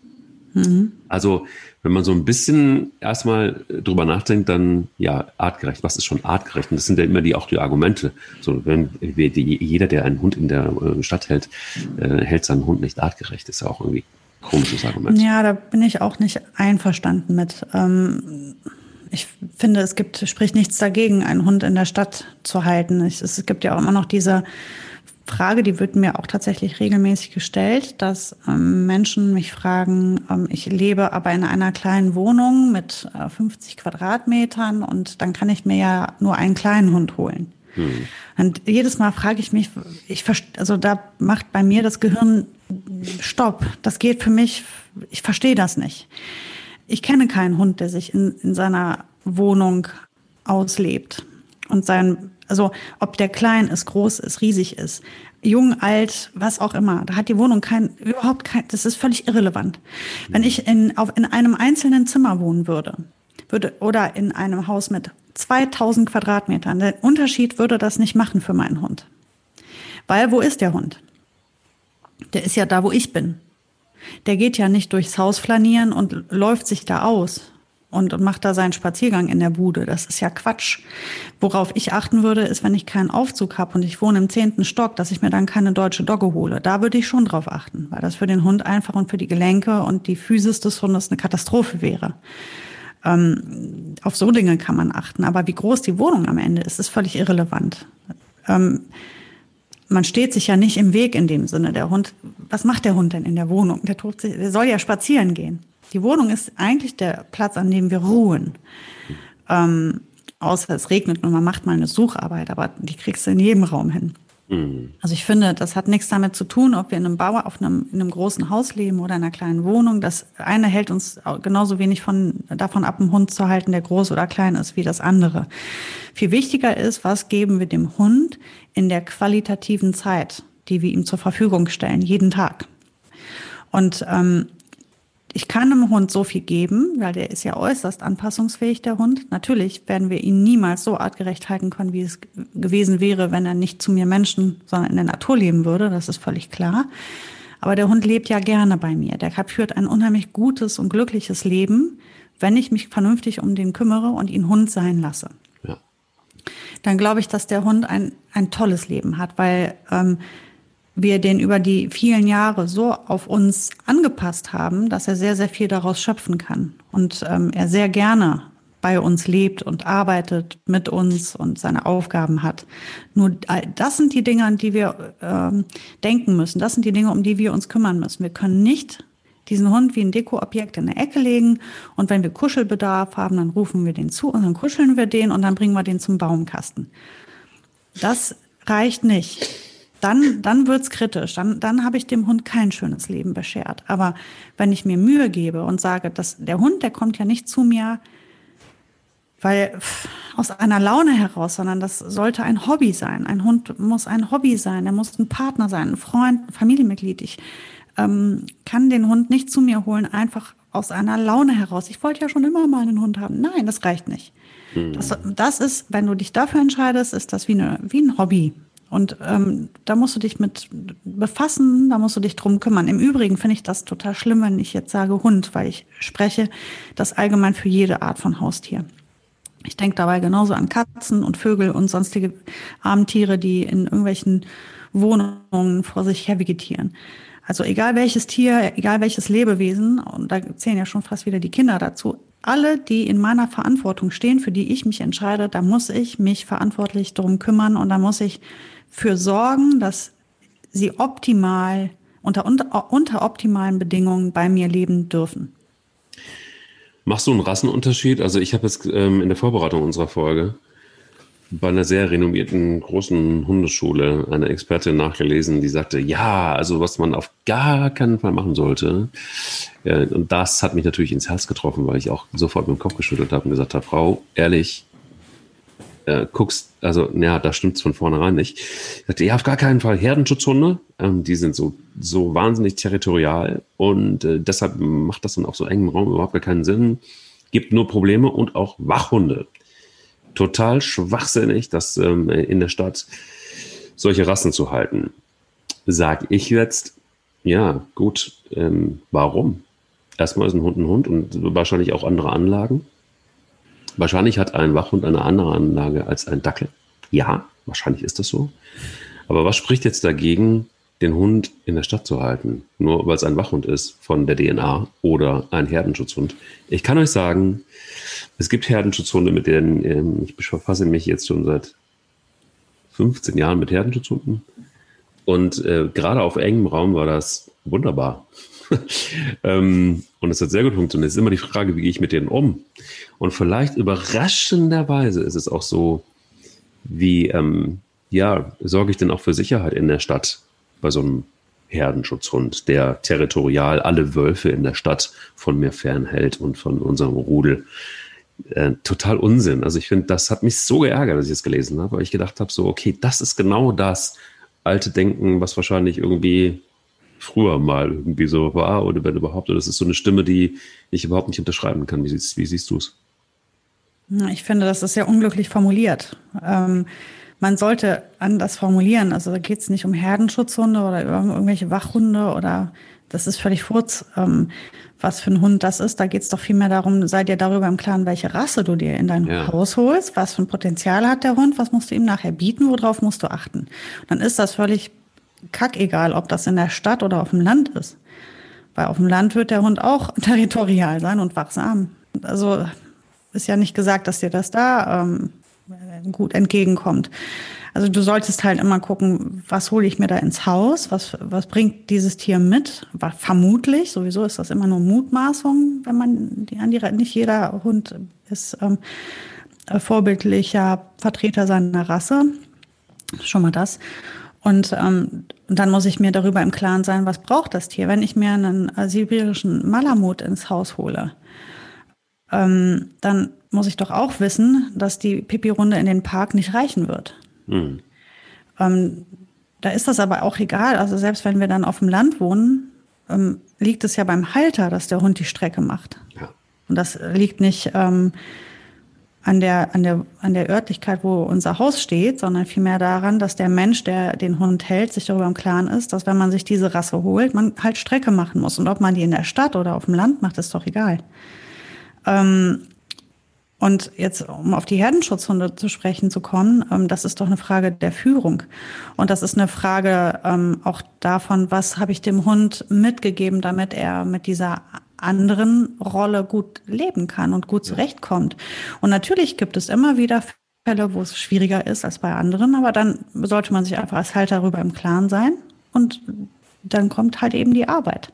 Mhm. Also, wenn man so ein bisschen erstmal drüber nachdenkt, dann ja, artgerecht. Was ist schon artgerecht? Und das sind ja immer die auch die Argumente. So, wenn jeder, der einen Hund in der äh, Stadt hält, äh, hält seinen Hund nicht artgerecht, ist ja auch irgendwie ein komisches Argument. Ja, da bin ich auch nicht einverstanden mit. Ähm, ich finde, es gibt, spricht nichts dagegen, einen Hund in der Stadt zu halten. Es gibt ja auch immer noch diese Frage, die wird mir auch tatsächlich regelmäßig gestellt, dass ähm, Menschen mich fragen, ähm, ich lebe aber in einer kleinen Wohnung mit äh, 50 Quadratmetern und dann kann ich mir ja nur einen kleinen Hund holen. Hm. Und jedes Mal frage ich mich, ich also da macht bei mir das Gehirn Stopp. Das geht für mich, ich verstehe das nicht. Ich kenne keinen Hund, der sich in, in seiner Wohnung auslebt und sein also ob der klein ist, groß ist, riesig ist, jung, alt, was auch immer. Da hat die Wohnung kein, überhaupt kein, das ist völlig irrelevant. Wenn ich in, auf, in einem einzelnen Zimmer wohnen würde, würde, oder in einem Haus mit 2000 Quadratmetern, der Unterschied würde das nicht machen für meinen Hund. Weil wo ist der Hund? Der ist ja da, wo ich bin. Der geht ja nicht durchs Haus flanieren und läuft sich da aus, und, macht da seinen Spaziergang in der Bude. Das ist ja Quatsch. Worauf ich achten würde, ist, wenn ich keinen Aufzug habe und ich wohne im zehnten Stock, dass ich mir dann keine deutsche Dogge hole. Da würde ich schon drauf achten, weil das für den Hund einfach und für die Gelenke und die Physis des Hundes eine Katastrophe wäre. Ähm, auf so Dinge kann man achten. Aber wie groß die Wohnung am Ende ist, ist völlig irrelevant. Ähm, man steht sich ja nicht im Weg in dem Sinne. Der Hund, was macht der Hund denn in der Wohnung? Der, tut sich, der soll ja spazieren gehen. Die Wohnung ist eigentlich der Platz, an dem wir ruhen. Ähm, außer es regnet und man macht mal eine Sucharbeit, aber die kriegst du in jedem Raum hin. Mhm. Also ich finde, das hat nichts damit zu tun, ob wir in einem Bauer auf einem, in einem großen Haus leben oder in einer kleinen Wohnung. Das eine hält uns genauso wenig von, davon ab, einen Hund zu halten, der groß oder klein ist, wie das andere. Viel wichtiger ist, was geben wir dem Hund in der qualitativen Zeit, die wir ihm zur Verfügung stellen, jeden Tag. Und ähm, ich kann einem Hund so viel geben, weil der ist ja äußerst anpassungsfähig, der Hund. Natürlich werden wir ihn niemals so artgerecht halten können, wie es gewesen wäre, wenn er nicht zu mir Menschen, sondern in der Natur leben würde. Das ist völlig klar. Aber der Hund lebt ja gerne bei mir. Der führt ein unheimlich gutes und glückliches Leben, wenn ich mich vernünftig um den kümmere und ihn Hund sein lasse. Ja. Dann glaube ich, dass der Hund ein, ein tolles Leben hat, weil ähm, wir den über die vielen Jahre so auf uns angepasst haben, dass er sehr, sehr viel daraus schöpfen kann. Und ähm, er sehr gerne bei uns lebt und arbeitet mit uns und seine Aufgaben hat. Nur das sind die Dinge, an die wir ähm, denken müssen. Das sind die Dinge, um die wir uns kümmern müssen. Wir können nicht diesen Hund wie ein Dekoobjekt in der Ecke legen und wenn wir Kuschelbedarf haben, dann rufen wir den zu und dann kuscheln wir den und dann bringen wir den zum Baumkasten. Das reicht nicht dann, dann wird's kritisch. Dann, dann habe ich dem Hund kein schönes Leben beschert. Aber wenn ich mir Mühe gebe und sage, dass der Hund, der kommt ja nicht zu mir, weil aus einer Laune heraus, sondern das sollte ein Hobby sein. Ein Hund muss ein Hobby sein. Er muss ein Partner sein, ein Freund, ein Familienmitglied. Ich ähm, kann den Hund nicht zu mir holen, einfach aus einer Laune heraus. Ich wollte ja schon immer mal einen Hund haben. Nein, das reicht nicht. Mhm. Das, das ist, wenn du dich dafür entscheidest, ist das wie, eine, wie ein Hobby. Und ähm, da musst du dich mit befassen, da musst du dich drum kümmern. Im Übrigen finde ich das total schlimm, wenn ich jetzt sage Hund, weil ich spreche das allgemein für jede Art von Haustier. Ich denke dabei genauso an Katzen und Vögel und sonstige Armtiere, die in irgendwelchen Wohnungen vor sich her vegetieren. Also egal welches Tier, egal welches Lebewesen, und da zählen ja schon fast wieder die Kinder dazu, alle, die in meiner Verantwortung stehen, für die ich mich entscheide, da muss ich mich verantwortlich darum kümmern und da muss ich für sorgen, dass sie optimal, unter, unter, unter optimalen Bedingungen bei mir leben dürfen. Machst du einen Rassenunterschied? Also ich habe jetzt ähm, in der Vorbereitung unserer Folge bei einer sehr renommierten großen Hundeschule eine Expertin nachgelesen, die sagte, ja, also was man auf gar keinen Fall machen sollte. Ja, und das hat mich natürlich ins Herz getroffen, weil ich auch sofort mit dem Kopf geschüttelt habe und gesagt habe, Frau, ehrlich, äh, guckst, also ja, da stimmt's von vornherein nicht. Ich sagte, ja, auf gar keinen Fall Herdenschutzhunde, ähm, die sind so, so wahnsinnig territorial und äh, deshalb macht das dann auch so engem Raum überhaupt gar keinen Sinn. Gibt nur Probleme und auch Wachhunde. Total schwachsinnig, das ähm, in der Stadt solche Rassen zu halten. Sag ich jetzt, ja, gut, ähm, warum? Erstmal ist ein Hund ein Hund und wahrscheinlich auch andere Anlagen. Wahrscheinlich hat ein Wachhund eine andere Anlage als ein Dackel. Ja, wahrscheinlich ist das so. Aber was spricht jetzt dagegen, den Hund in der Stadt zu halten? Nur weil es ein Wachhund ist von der DNA oder ein Herdenschutzhund. Ich kann euch sagen, es gibt Herdenschutzhunde, mit denen ähm, ich befasse mich jetzt schon seit 15 Jahren mit Herdenschutzhunden. Und äh, gerade auf engem Raum war das wunderbar. ähm, und es hat sehr gut funktioniert. Es ist immer die Frage, wie gehe ich mit denen um? Und vielleicht überraschenderweise ist es auch so, wie, ähm, ja, sorge ich denn auch für Sicherheit in der Stadt bei so einem Herdenschutzhund, der territorial alle Wölfe in der Stadt von mir fernhält und von unserem Rudel. Äh, total Unsinn. Also ich finde, das hat mich so geärgert, als ich es gelesen habe, weil ich gedacht habe, so, okay, das ist genau das alte Denken, was wahrscheinlich irgendwie früher mal irgendwie so war oder wenn überhaupt. Das ist so eine Stimme, die ich überhaupt nicht unterschreiben kann. Wie, siehst, wie siehst du es? Ich finde, das ist sehr unglücklich formuliert. Ähm, man sollte anders formulieren. Also da geht es nicht um Herdenschutzhunde oder irgendwelche Wachhunde oder das ist völlig furz, ähm, was für ein Hund das ist. Da geht es doch vielmehr darum, sei dir darüber im Klaren, welche Rasse du dir in dein ja. Haus holst, was für ein Potenzial hat der Hund, was musst du ihm nachher bieten, worauf musst du achten. Und dann ist das völlig kackegal, ob das in der Stadt oder auf dem Land ist. Weil auf dem Land wird der Hund auch territorial sein und wachsam. Also ist ja nicht gesagt, dass dir das da ähm, gut entgegenkommt. Also du solltest halt immer gucken, was hole ich mir da ins Haus, was, was bringt dieses Tier mit? Vermutlich, sowieso ist das immer nur Mutmaßung, wenn man die an die, nicht jeder Hund ist ähm, vorbildlicher Vertreter seiner Rasse. Schon mal das. Und ähm, dann muss ich mir darüber im Klaren sein, was braucht das Tier. Wenn ich mir einen äh, sibirischen Malamut ins Haus hole, ähm, dann muss ich doch auch wissen, dass die Pipi-Runde in den Park nicht reichen wird. Mhm. Ähm, da ist das aber auch egal. Also selbst wenn wir dann auf dem Land wohnen, ähm, liegt es ja beim Halter, dass der Hund die Strecke macht. Ja. Und das liegt nicht ähm, an der, an, der, an der Örtlichkeit, wo unser Haus steht, sondern vielmehr daran, dass der Mensch, der den Hund hält, sich darüber im Klaren ist, dass wenn man sich diese Rasse holt, man halt Strecke machen muss. Und ob man die in der Stadt oder auf dem Land macht, ist doch egal. Ähm, und jetzt, um auf die Herdenschutzhunde zu sprechen zu kommen, ähm, das ist doch eine Frage der Führung. Und das ist eine Frage ähm, auch davon, was habe ich dem Hund mitgegeben, damit er mit dieser anderen Rolle gut leben kann und gut zurechtkommt. Und natürlich gibt es immer wieder Fälle, wo es schwieriger ist als bei anderen, aber dann sollte man sich einfach als Halter darüber im Klaren sein und dann kommt halt eben die Arbeit.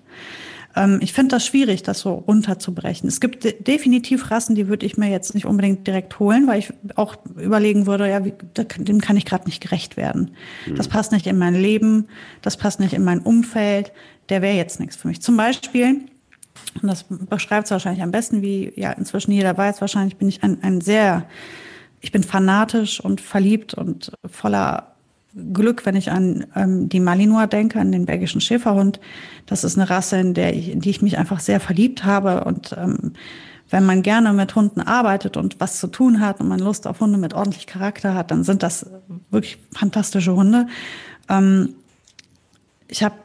Ähm, ich finde das schwierig, das so runterzubrechen. Es gibt de definitiv Rassen, die würde ich mir jetzt nicht unbedingt direkt holen, weil ich auch überlegen würde, ja, wie, dem kann ich gerade nicht gerecht werden. Mhm. Das passt nicht in mein Leben, das passt nicht in mein Umfeld, der wäre jetzt nichts für mich. Zum Beispiel, und das beschreibt es wahrscheinlich am besten, wie ja inzwischen jeder weiß, wahrscheinlich bin ich ein, ein sehr, ich bin fanatisch und verliebt und voller Glück, wenn ich an ähm, die Malinois denke, an den belgischen Schäferhund. Das ist eine Rasse, in, der ich, in die ich mich einfach sehr verliebt habe. Und ähm, wenn man gerne mit Hunden arbeitet und was zu tun hat und man Lust auf Hunde mit ordentlich Charakter hat, dann sind das wirklich fantastische Hunde. Ähm, ich habe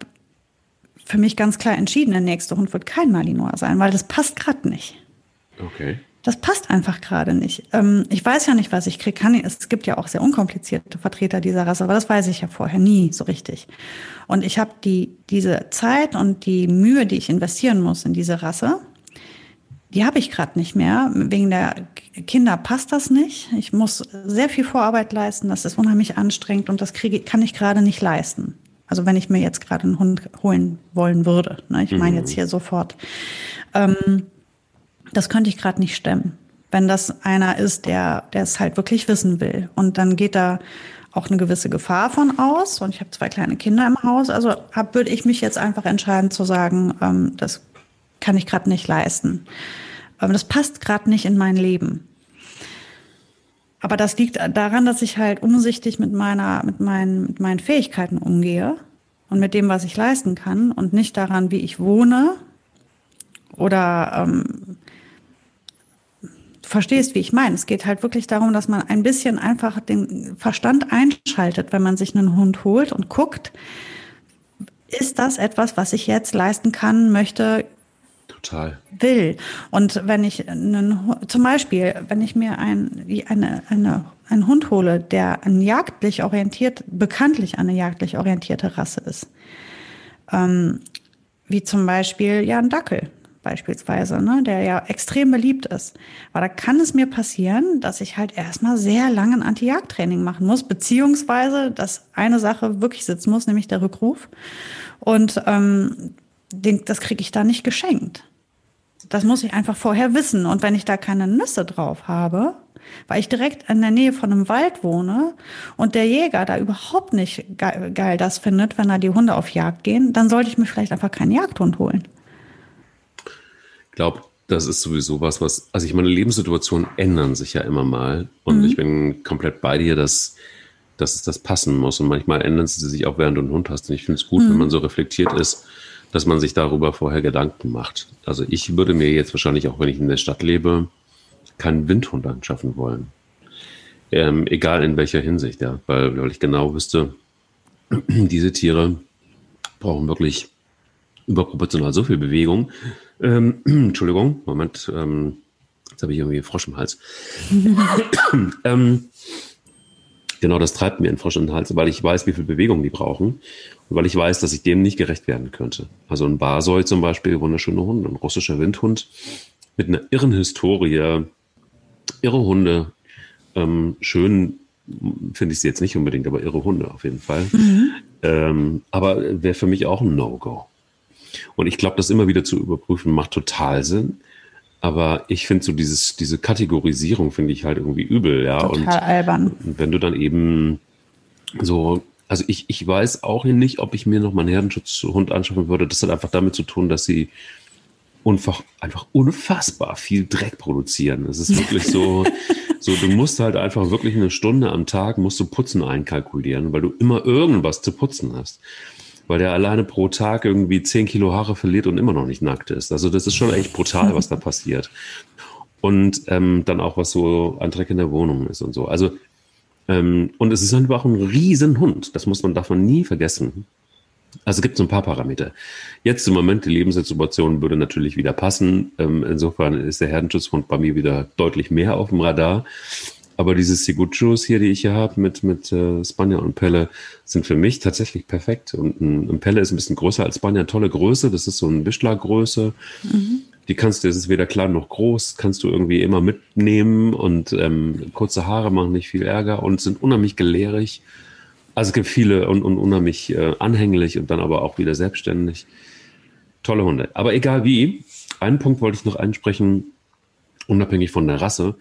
für mich ganz klar entschieden, der nächste Hund wird kein Malinois sein, weil das passt gerade nicht. Okay. Das passt einfach gerade nicht. Ähm, ich weiß ja nicht, was ich kriege. Kann, es gibt ja auch sehr unkomplizierte Vertreter dieser Rasse, aber das weiß ich ja vorher nie so richtig. Und ich habe die, diese Zeit und die Mühe, die ich investieren muss in diese Rasse, die habe ich gerade nicht mehr. Wegen der Kinder passt das nicht. Ich muss sehr viel Vorarbeit leisten. Das ist unheimlich anstrengend und das kriege, kann ich gerade nicht leisten. Also wenn ich mir jetzt gerade einen Hund holen wollen würde. Ne? Ich meine mhm. jetzt hier sofort. Ähm, das könnte ich gerade nicht stemmen. Wenn das einer ist, der, der es halt wirklich wissen will. Und dann geht da auch eine gewisse Gefahr von aus. Und ich habe zwei kleine Kinder im Haus. Also hab, würde ich mich jetzt einfach entscheiden zu sagen, ähm, das kann ich gerade nicht leisten. Ähm, das passt gerade nicht in mein Leben. Aber das liegt daran, dass ich halt umsichtig mit meiner, mit meinen, mit meinen Fähigkeiten umgehe und mit dem, was ich leisten kann und nicht daran, wie ich wohne oder ähm, verstehst, wie ich meine. Es geht halt wirklich darum, dass man ein bisschen einfach den Verstand einschaltet, wenn man sich einen Hund holt und guckt, ist das etwas, was ich jetzt leisten kann, möchte, Total. will. Und wenn ich einen, zum Beispiel, wenn ich mir ein, eine, eine, einen Hund hole, der ein jagdlich orientiert, bekanntlich eine jagdlich orientierte Rasse ist, ähm, wie zum Beispiel ja ein Dackel beispielsweise, ne, der ja extrem beliebt ist. Aber da kann es mir passieren, dass ich halt erstmal sehr lange ein Anti-Jagd-Training machen muss, beziehungsweise dass eine Sache wirklich sitzen muss, nämlich der Rückruf. Und ähm, den, das kriege ich da nicht geschenkt. Das muss ich einfach vorher wissen. Und wenn ich da keine Nüsse drauf habe, weil ich direkt in der Nähe von einem Wald wohne und der Jäger da überhaupt nicht geil, geil das findet, wenn da die Hunde auf Jagd gehen, dann sollte ich mir vielleicht einfach keinen Jagdhund holen glaube, das ist sowieso was, was, also ich meine, Lebenssituationen ändern sich ja immer mal. Und mhm. ich bin komplett bei dir, dass, dass das passen muss. Und manchmal ändern sie sich auch, während du einen Hund hast. Und ich finde es gut, mhm. wenn man so reflektiert ist, dass man sich darüber vorher Gedanken macht. Also ich würde mir jetzt wahrscheinlich, auch wenn ich in der Stadt lebe, keinen Windhund anschaffen wollen. Ähm, egal in welcher Hinsicht, ja. Weil, weil ich genau wüsste, diese Tiere brauchen wirklich überproportional so viel Bewegung, ähm, Entschuldigung, Moment, ähm, jetzt habe ich irgendwie einen Frosch im Hals. ähm, genau, das treibt mir einen Frosch in den Hals, weil ich weiß, wie viel Bewegung die brauchen weil ich weiß, dass ich dem nicht gerecht werden könnte. Also ein Barsoi zum Beispiel, wunderschöner Hund, ein russischer Windhund mit einer irren Historie, irre Hunde. Ähm, schön finde ich sie jetzt nicht unbedingt, aber irre Hunde auf jeden Fall. Mhm. Ähm, aber wäre für mich auch ein No-Go. Und ich glaube, das immer wieder zu überprüfen, macht total Sinn. Aber ich finde so dieses, diese Kategorisierung finde ich halt irgendwie übel, ja. Total und albern. wenn du dann eben so, also ich, ich weiß auch nicht, ob ich mir noch mal einen Herdenschutzhund anschaffen würde. Das hat einfach damit zu tun, dass sie einfach, einfach unfassbar viel Dreck produzieren. Es ist wirklich so, so, du musst halt einfach wirklich eine Stunde am Tag musst du Putzen einkalkulieren, weil du immer irgendwas zu putzen hast weil der alleine pro Tag irgendwie 10 Kilo Haare verliert und immer noch nicht nackt ist. Also das ist schon echt brutal, was da passiert. Und ähm, dann auch, was so an Dreck in der Wohnung ist und so. Also, ähm, und es ist einfach ein Riesenhund. Das muss man, man nie vergessen. Also gibt es ein paar Parameter. Jetzt im Moment die Lebenssituation würde natürlich wieder passen. Ähm, insofern ist der Herdenschutzhund bei mir wieder deutlich mehr auf dem Radar. Aber diese Siguchos hier, die ich hier habe mit, mit äh, Spanier und Pelle, sind für mich tatsächlich perfekt. Und ein, ein Pelle ist ein bisschen größer als Spanier, tolle Größe. Das ist so ein Wischlergröße. Mhm. Die kannst du, das ist weder klein noch groß, kannst du irgendwie immer mitnehmen und ähm, kurze Haare machen nicht viel Ärger und sind unheimlich gelehrig. Also es gibt viele und, und unheimlich äh, anhänglich und dann aber auch wieder selbstständig. Tolle Hunde. Aber egal wie, einen Punkt wollte ich noch ansprechen, unabhängig von der Rasse,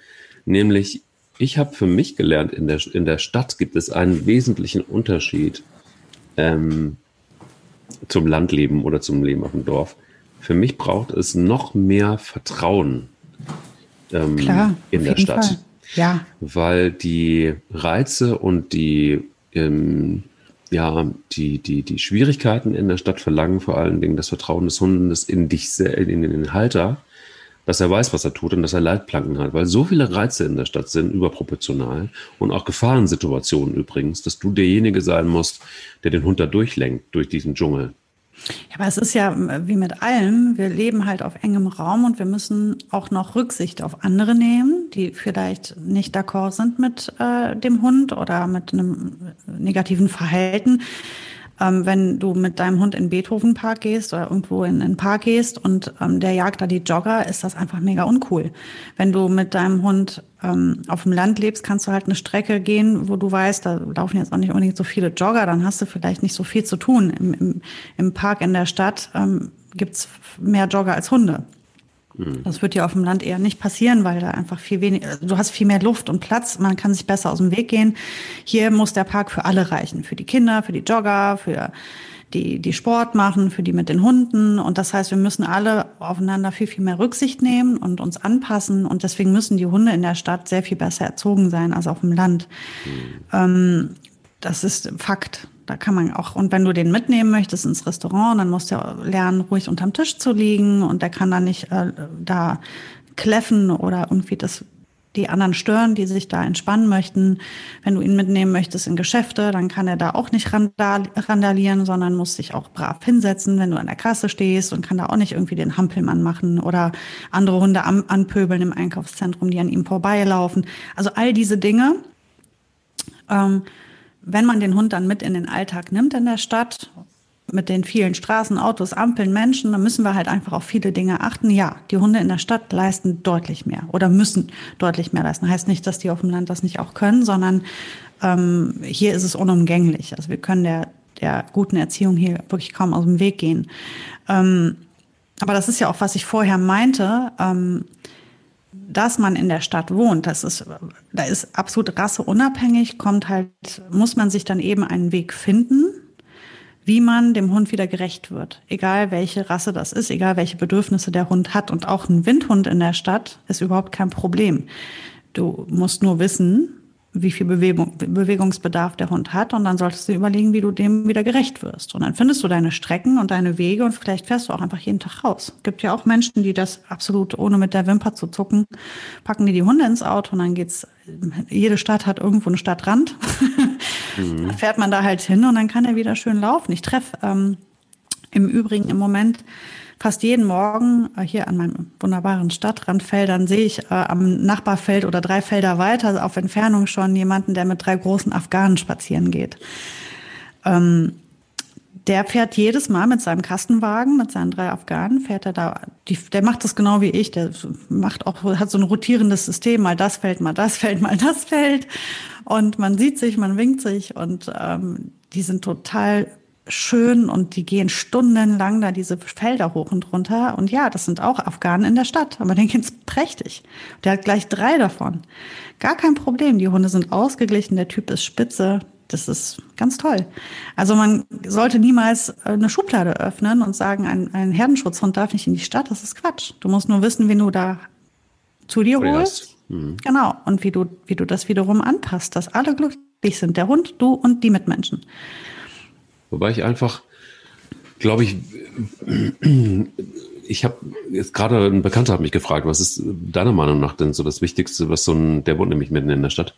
nämlich ich habe für mich gelernt, in der, in der Stadt gibt es einen wesentlichen Unterschied ähm, zum Landleben oder zum Leben auf dem Dorf. Für mich braucht es noch mehr Vertrauen ähm, Klar, in der Stadt. Fall. Ja. Weil die Reize und die, ähm, ja, die, die, die Schwierigkeiten in der Stadt verlangen vor allen Dingen das Vertrauen des Hundes in dich, in, in den Halter dass er weiß, was er tut und dass er Leitplanken hat, weil so viele Reize in der Stadt sind, überproportional und auch Gefahrensituationen übrigens, dass du derjenige sein musst, der den Hund da durchlenkt, durch diesen Dschungel. Ja, aber es ist ja wie mit allem, wir leben halt auf engem Raum und wir müssen auch noch Rücksicht auf andere nehmen, die vielleicht nicht d'accord sind mit äh, dem Hund oder mit einem negativen Verhalten ähm, wenn du mit deinem Hund in Beethoven Park gehst oder irgendwo in einen Park gehst und ähm, der jagt da die Jogger, ist das einfach mega uncool. Wenn du mit deinem Hund ähm, auf dem Land lebst, kannst du halt eine Strecke gehen, wo du weißt, da laufen jetzt auch nicht unbedingt so viele Jogger, dann hast du vielleicht nicht so viel zu tun. Im, im, im Park in der Stadt ähm, gibt's mehr Jogger als Hunde. Mhm. Das wird ja auf dem Land eher nicht passieren, weil da einfach viel weniger, du hast viel mehr Luft und Platz, man kann sich besser aus dem Weg gehen. Hier muss der Park für alle reichen, für die Kinder, für die Jogger, für die, die Sport machen, für die mit den Hunden. Und das heißt, wir müssen alle aufeinander viel, viel mehr Rücksicht nehmen und uns anpassen. Und deswegen müssen die Hunde in der Stadt sehr viel besser erzogen sein als auf dem Land. Mhm. Ähm, das ist Fakt. Da kann man auch, und wenn du den mitnehmen möchtest ins Restaurant, dann musst du lernen, ruhig unterm Tisch zu liegen und der kann dann nicht äh, da kläffen oder irgendwie das die anderen stören, die sich da entspannen möchten. Wenn du ihn mitnehmen möchtest in Geschäfte, dann kann er da auch nicht randalieren, sondern muss sich auch brav hinsetzen, wenn du an der Kasse stehst und kann da auch nicht irgendwie den Hampelmann machen oder andere Hunde anpöbeln im Einkaufszentrum, die an ihm vorbeilaufen. Also all diese Dinge. Ähm, wenn man den Hund dann mit in den Alltag nimmt in der Stadt, mit den vielen Straßen, Autos, Ampeln, Menschen, dann müssen wir halt einfach auf viele Dinge achten. Ja, die Hunde in der Stadt leisten deutlich mehr oder müssen deutlich mehr leisten. Heißt nicht, dass die auf dem Land das nicht auch können, sondern ähm, hier ist es unumgänglich. Also wir können der, der guten Erziehung hier wirklich kaum aus dem Weg gehen. Ähm, aber das ist ja auch, was ich vorher meinte. Ähm, dass man in der Stadt wohnt, das ist, da ist absolut rasseunabhängig, kommt halt, muss man sich dann eben einen Weg finden, wie man dem Hund wieder gerecht wird. Egal welche Rasse das ist, egal welche Bedürfnisse der Hund hat. Und auch ein Windhund in der Stadt ist überhaupt kein Problem. Du musst nur wissen, wie viel Bewegung, Bewegungsbedarf der Hund hat und dann solltest du überlegen, wie du dem wieder gerecht wirst. Und dann findest du deine Strecken und deine Wege und vielleicht fährst du auch einfach jeden Tag raus. Gibt ja auch Menschen, die das absolut ohne mit der Wimper zu zucken, packen die die Hunde ins Auto und dann geht's, jede Stadt hat irgendwo einen Stadtrand. Mhm. Dann fährt man da halt hin und dann kann er wieder schön laufen. Ich treffe ähm, im Übrigen im Moment fast jeden Morgen äh, hier an meinem wunderbaren Stadtrandfeldern sehe ich äh, am Nachbarfeld oder drei Felder weiter auf Entfernung schon jemanden, der mit drei großen Afghanen spazieren geht. Ähm, der fährt jedes Mal mit seinem Kastenwagen, mit seinen drei Afghanen, fährt er da, die, der macht das genau wie ich, der macht auch, hat so ein rotierendes System, mal das fällt, mal das fällt, mal das fällt. Und man sieht sich, man winkt sich und ähm, die sind total schön und die gehen stundenlang da diese Felder hoch und runter. Und ja, das sind auch Afghanen in der Stadt, aber den geht's prächtig. Der hat gleich drei davon. Gar kein Problem. Die Hunde sind ausgeglichen, der Typ ist spitze. Das ist ganz toll. Also man sollte niemals eine Schublade öffnen und sagen, ein, ein Herdenschutzhund darf nicht in die Stadt. Das ist Quatsch. Du musst nur wissen, wen du da zu dir holst. Mhm. Genau. Und wie du, wie du das wiederum anpasst, dass alle glücklich sind. Der Hund, du und die Mitmenschen. Wobei ich einfach, glaube ich, ich habe jetzt gerade ein Bekannter hat mich gefragt, was ist deiner Meinung nach denn so das Wichtigste, was so ein, der wohnt nämlich mitten in der Stadt,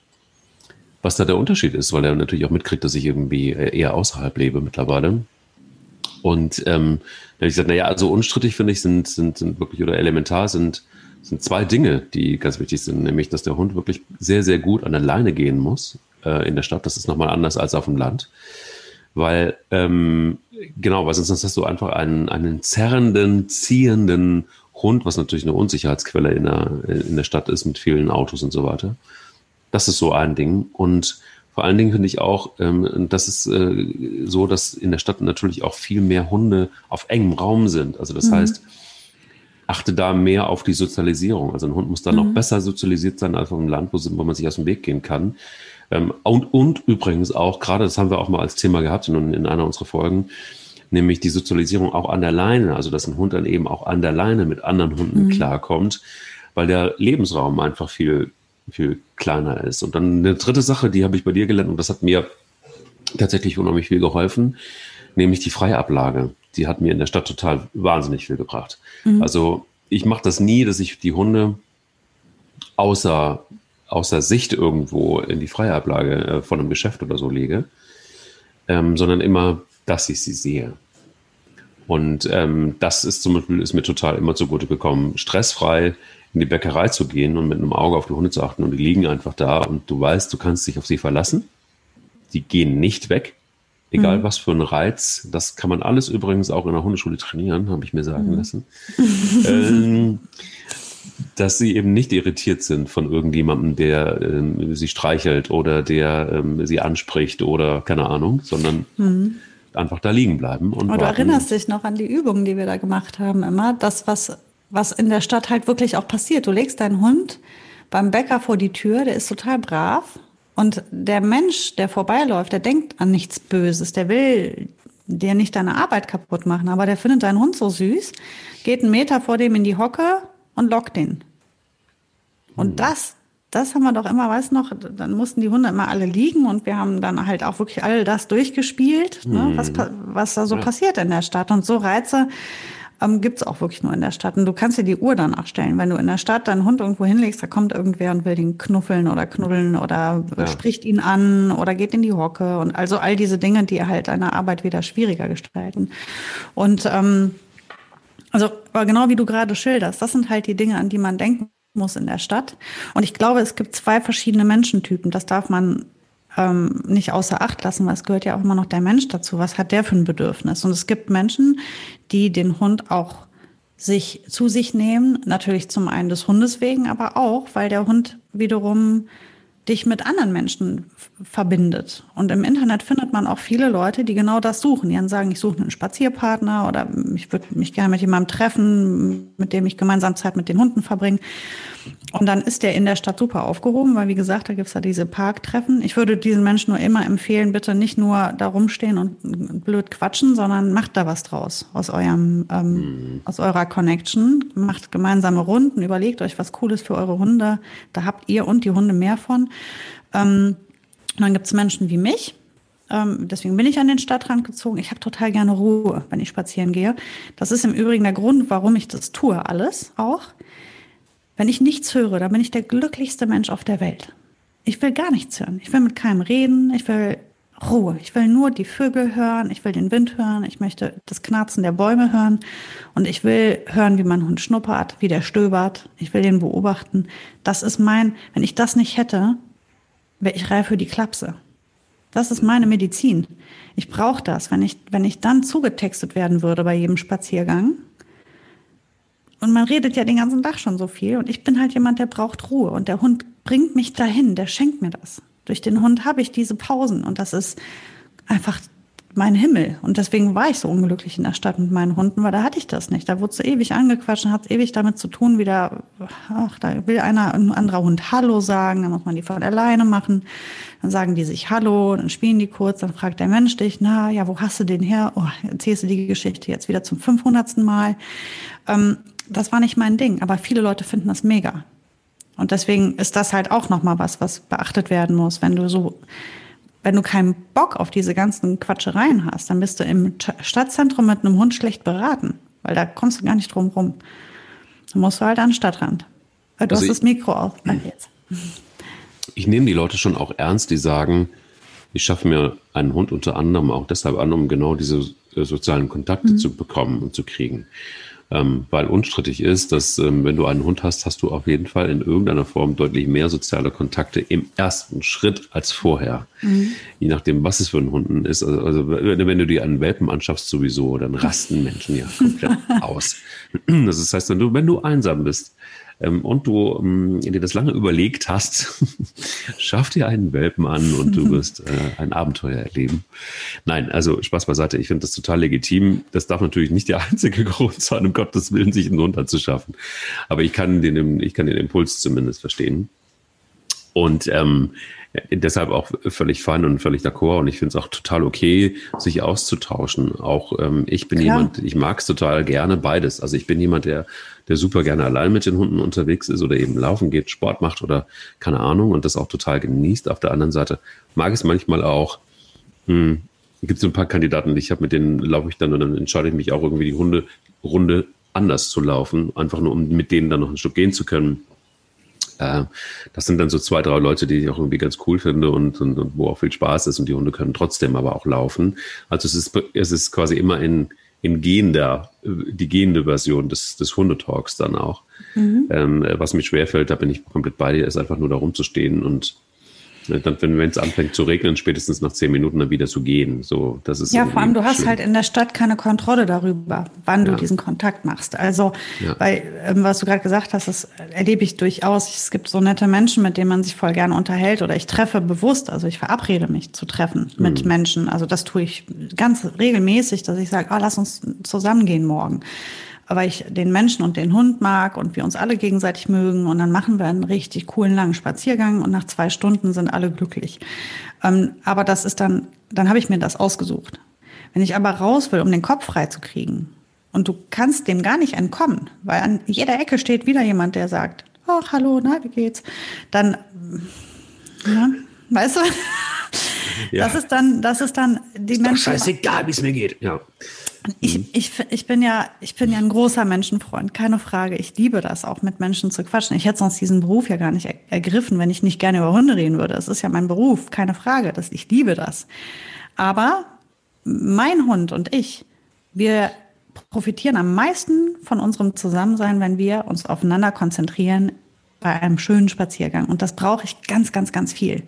was da der Unterschied ist, weil er natürlich auch mitkriegt, dass ich irgendwie eher außerhalb lebe mittlerweile. Und ähm, da habe ich gesagt, naja, also unstrittig finde ich, sind, sind, sind wirklich oder elementar sind, sind zwei Dinge, die ganz wichtig sind, nämlich, dass der Hund wirklich sehr, sehr gut an der Leine gehen muss äh, in der Stadt. Das ist nochmal anders als auf dem Land. Weil, ähm, genau, weil sonst hast du einfach einen, einen zerrenden, ziehenden Hund, was natürlich eine Unsicherheitsquelle in der, in der Stadt ist mit vielen Autos und so weiter. Das ist so ein Ding. Und vor allen Dingen finde ich auch, ähm, das ist äh, so, dass in der Stadt natürlich auch viel mehr Hunde auf engem Raum sind. Also das mhm. heißt, achte da mehr auf die Sozialisierung. Also ein Hund muss dann mhm. noch besser sozialisiert sein als auf dem Land, wo, wo man sich aus dem Weg gehen kann. Ähm, und, und übrigens auch, gerade das haben wir auch mal als Thema gehabt in, in einer unserer Folgen, nämlich die Sozialisierung auch an der Leine, also dass ein Hund dann eben auch an der Leine mit anderen Hunden mhm. klarkommt, weil der Lebensraum einfach viel, viel kleiner ist. Und dann eine dritte Sache, die habe ich bei dir gelernt und das hat mir tatsächlich unheimlich viel geholfen, nämlich die Freiablage. Die hat mir in der Stadt total wahnsinnig viel gebracht. Mhm. Also ich mache das nie, dass ich die Hunde außer außer Sicht irgendwo in die Freiablage äh, von einem Geschäft oder so lege, ähm, sondern immer, dass ich sie sehe. Und ähm, das ist zum Beispiel ist mir total immer zugute gekommen, stressfrei in die Bäckerei zu gehen und mit einem Auge auf die Hunde zu achten und die liegen einfach da und du weißt, du kannst dich auf sie verlassen. Die gehen nicht weg, egal mhm. was für ein Reiz. Das kann man alles übrigens auch in der Hundeschule trainieren, habe ich mir sagen mhm. lassen. ähm, dass sie eben nicht irritiert sind von irgendjemandem, der ähm, sie streichelt oder der ähm, sie anspricht oder keine Ahnung, sondern mhm. einfach da liegen bleiben. Und Aber du erinnerst dich noch an die Übungen, die wir da gemacht haben, immer, das, was, was in der Stadt halt wirklich auch passiert. Du legst deinen Hund beim Bäcker vor die Tür, der ist total brav. Und der Mensch, der vorbeiläuft, der denkt an nichts Böses, der will dir nicht deine Arbeit kaputt machen, aber der findet deinen Hund so süß, geht einen Meter vor dem in die Hocke und lockt ihn. Und mhm. das, das haben wir doch immer, weißt noch, dann mussten die Hunde immer alle liegen und wir haben dann halt auch wirklich all das durchgespielt, mhm. ne, was, mhm. was da so ja. passiert in der Stadt. Und so Reize ähm, gibt es auch wirklich nur in der Stadt. Und du kannst dir die Uhr danach stellen. Wenn du in der Stadt deinen Hund irgendwo hinlegst, da kommt irgendwer und will den knuffeln oder knuddeln oder ja. spricht ihn an oder geht in die Hocke und also all diese Dinge, die halt deine Arbeit wieder schwieriger gestalten. Und ähm, also aber genau wie du gerade schilderst, das sind halt die Dinge, an die man denken muss in der Stadt. Und ich glaube, es gibt zwei verschiedene Menschentypen. Das darf man ähm, nicht außer Acht lassen, weil es gehört ja auch immer noch der Mensch dazu. Was hat der für ein Bedürfnis? Und es gibt Menschen, die den Hund auch sich zu sich nehmen, natürlich zum einen des Hundes wegen, aber auch, weil der Hund wiederum dich mit anderen Menschen verbindet. Und im Internet findet man auch viele Leute, die genau das suchen. Die dann sagen, ich suche einen Spazierpartner oder ich würde mich gerne mit jemandem treffen, mit dem ich gemeinsam Zeit mit den Hunden verbringe. Und dann ist der in der Stadt super aufgehoben, weil wie gesagt, da gibt's ja diese Parktreffen. Ich würde diesen Menschen nur immer empfehlen, bitte nicht nur da rumstehen und blöd quatschen, sondern macht da was draus aus eurem, ähm, mhm. aus eurer Connection. Macht gemeinsame Runden, überlegt euch was Cooles für eure Hunde. Da habt ihr und die Hunde mehr von. Ähm, dann gibt's Menschen wie mich, ähm, deswegen bin ich an den Stadtrand gezogen. Ich habe total gerne Ruhe, wenn ich spazieren gehe. Das ist im Übrigen der Grund, warum ich das tue, alles auch. Wenn ich nichts höre, dann bin ich der glücklichste Mensch auf der Welt. Ich will gar nichts hören. Ich will mit keinem reden. Ich will Ruhe. Ich will nur die Vögel hören. Ich will den Wind hören. Ich möchte das Knarzen der Bäume hören. Und ich will hören, wie mein Hund schnuppert, wie der stöbert. Ich will den beobachten. Das ist mein, wenn ich das nicht hätte, wäre ich reif für die Klapse. Das ist meine Medizin. Ich brauche das. Wenn ich, wenn ich dann zugetextet werden würde bei jedem Spaziergang, und man redet ja den ganzen Tag schon so viel, und ich bin halt jemand, der braucht Ruhe. Und der Hund bringt mich dahin, der schenkt mir das. Durch den Hund habe ich diese Pausen. Und das ist einfach mein Himmel. Und deswegen war ich so unglücklich in der Stadt mit meinen Hunden, weil da hatte ich das nicht. Da wurde so ewig angequatscht und hat ewig damit zu tun, wieder, ach, da will einer, ein anderer Hund Hallo sagen, dann muss man die von alleine machen. Dann sagen die sich Hallo, dann spielen die kurz, dann fragt der Mensch dich, na, ja, wo hast du den her? Oh, erzählst du die Geschichte jetzt wieder zum 500. Mal. Ähm, das war nicht mein Ding, aber viele Leute finden das mega. Und deswegen ist das halt auch nochmal was, was beachtet werden muss, wenn du so wenn du keinen Bock auf diese ganzen Quatschereien hast, dann bist du im Stadtzentrum mit einem Hund schlecht beraten, weil da kommst du gar nicht drum rum. Dann musst du halt an den Stadtrand. Du also hast ich, das Mikro auf. jetzt. Ich nehme die Leute schon auch ernst, die sagen, ich schaffe mir einen Hund unter anderem auch deshalb an, um genau diese äh, sozialen Kontakte mhm. zu bekommen und zu kriegen. Ähm, weil unstrittig ist, dass ähm, wenn du einen Hund hast, hast du auf jeden Fall in irgendeiner Form deutlich mehr soziale Kontakte im ersten Schritt als vorher. Mhm. Je nachdem, was es für ein Hund ist. Also, also wenn du dir einen Welpen anschaffst sowieso, dann rasten Menschen ja komplett aus. Das heißt, wenn du, wenn du einsam bist, ähm, und du ähm, dir das lange überlegt hast, schaff dir einen Welpen an und du wirst äh, ein Abenteuer erleben. Nein, also Spaß beiseite, ich finde das total legitim. Das darf natürlich nicht der einzige Grund sein, um Gottes Willen, sich einen Hund anzuschaffen. Aber ich kann den, ich kann den Impuls zumindest verstehen. Und ähm, deshalb auch völlig fein und völlig d'accord. Und ich finde es auch total okay, sich auszutauschen. Auch ähm, ich bin Klar. jemand, ich mag es total gerne beides. Also ich bin jemand, der, der super gerne allein mit den Hunden unterwegs ist oder eben laufen geht, Sport macht oder keine Ahnung und das auch total genießt. Auf der anderen Seite mag es manchmal auch, hm, gibt es ein paar Kandidaten, die ich habe, mit denen laufe ich dann und dann entscheide ich mich auch irgendwie die Hunde Runde anders zu laufen, einfach nur um mit denen dann noch ein Stück gehen zu können äh, das sind dann so zwei, drei Leute, die ich auch irgendwie ganz cool finde und, und, und, wo auch viel Spaß ist und die Hunde können trotzdem aber auch laufen. Also es ist, es ist quasi immer in, in gehender, die gehende Version des, des Hundetalks dann auch. Mhm. Ähm, was mir schwerfällt, da bin ich komplett bei dir, ist einfach nur da rumzustehen und dann, wenn es anfängt zu regnen, spätestens nach zehn Minuten dann wieder zu gehen. So, das ist ja, vor allem, du hast halt in der Stadt keine Kontrolle darüber, wann ja. du diesen Kontakt machst. Also, ja. weil, ähm, was du gerade gesagt hast, das erlebe ich durchaus. Es gibt so nette Menschen, mit denen man sich voll gerne unterhält oder ich treffe bewusst, also ich verabrede mich zu treffen mit hm. Menschen. Also das tue ich ganz regelmäßig, dass ich sage, ah, lass uns zusammengehen morgen weil ich den Menschen und den Hund mag und wir uns alle gegenseitig mögen. Und dann machen wir einen richtig coolen langen Spaziergang und nach zwei Stunden sind alle glücklich. Ähm, aber das ist dann, dann habe ich mir das ausgesucht. Wenn ich aber raus will, um den Kopf frei zu kriegen, und du kannst dem gar nicht entkommen, weil an jeder Ecke steht wieder jemand, der sagt, ach, hallo, na, wie geht's? Dann, ja, weißt du? Ja. Das ist dann, das ist dann die ist Menschen. Doch scheißegal, wie es mir geht. Ja. Ich, mhm. ich, ich, bin ja, ich bin ja ein großer Menschenfreund, keine Frage. Ich liebe das auch, mit Menschen zu quatschen. Ich hätte sonst diesen Beruf ja gar nicht ergriffen, wenn ich nicht gerne über Hunde reden würde. Es ist ja mein Beruf, keine Frage. Das, ich liebe das. Aber mein Hund und ich, wir profitieren am meisten von unserem Zusammensein, wenn wir uns aufeinander konzentrieren bei einem schönen Spaziergang. Und das brauche ich ganz, ganz, ganz viel.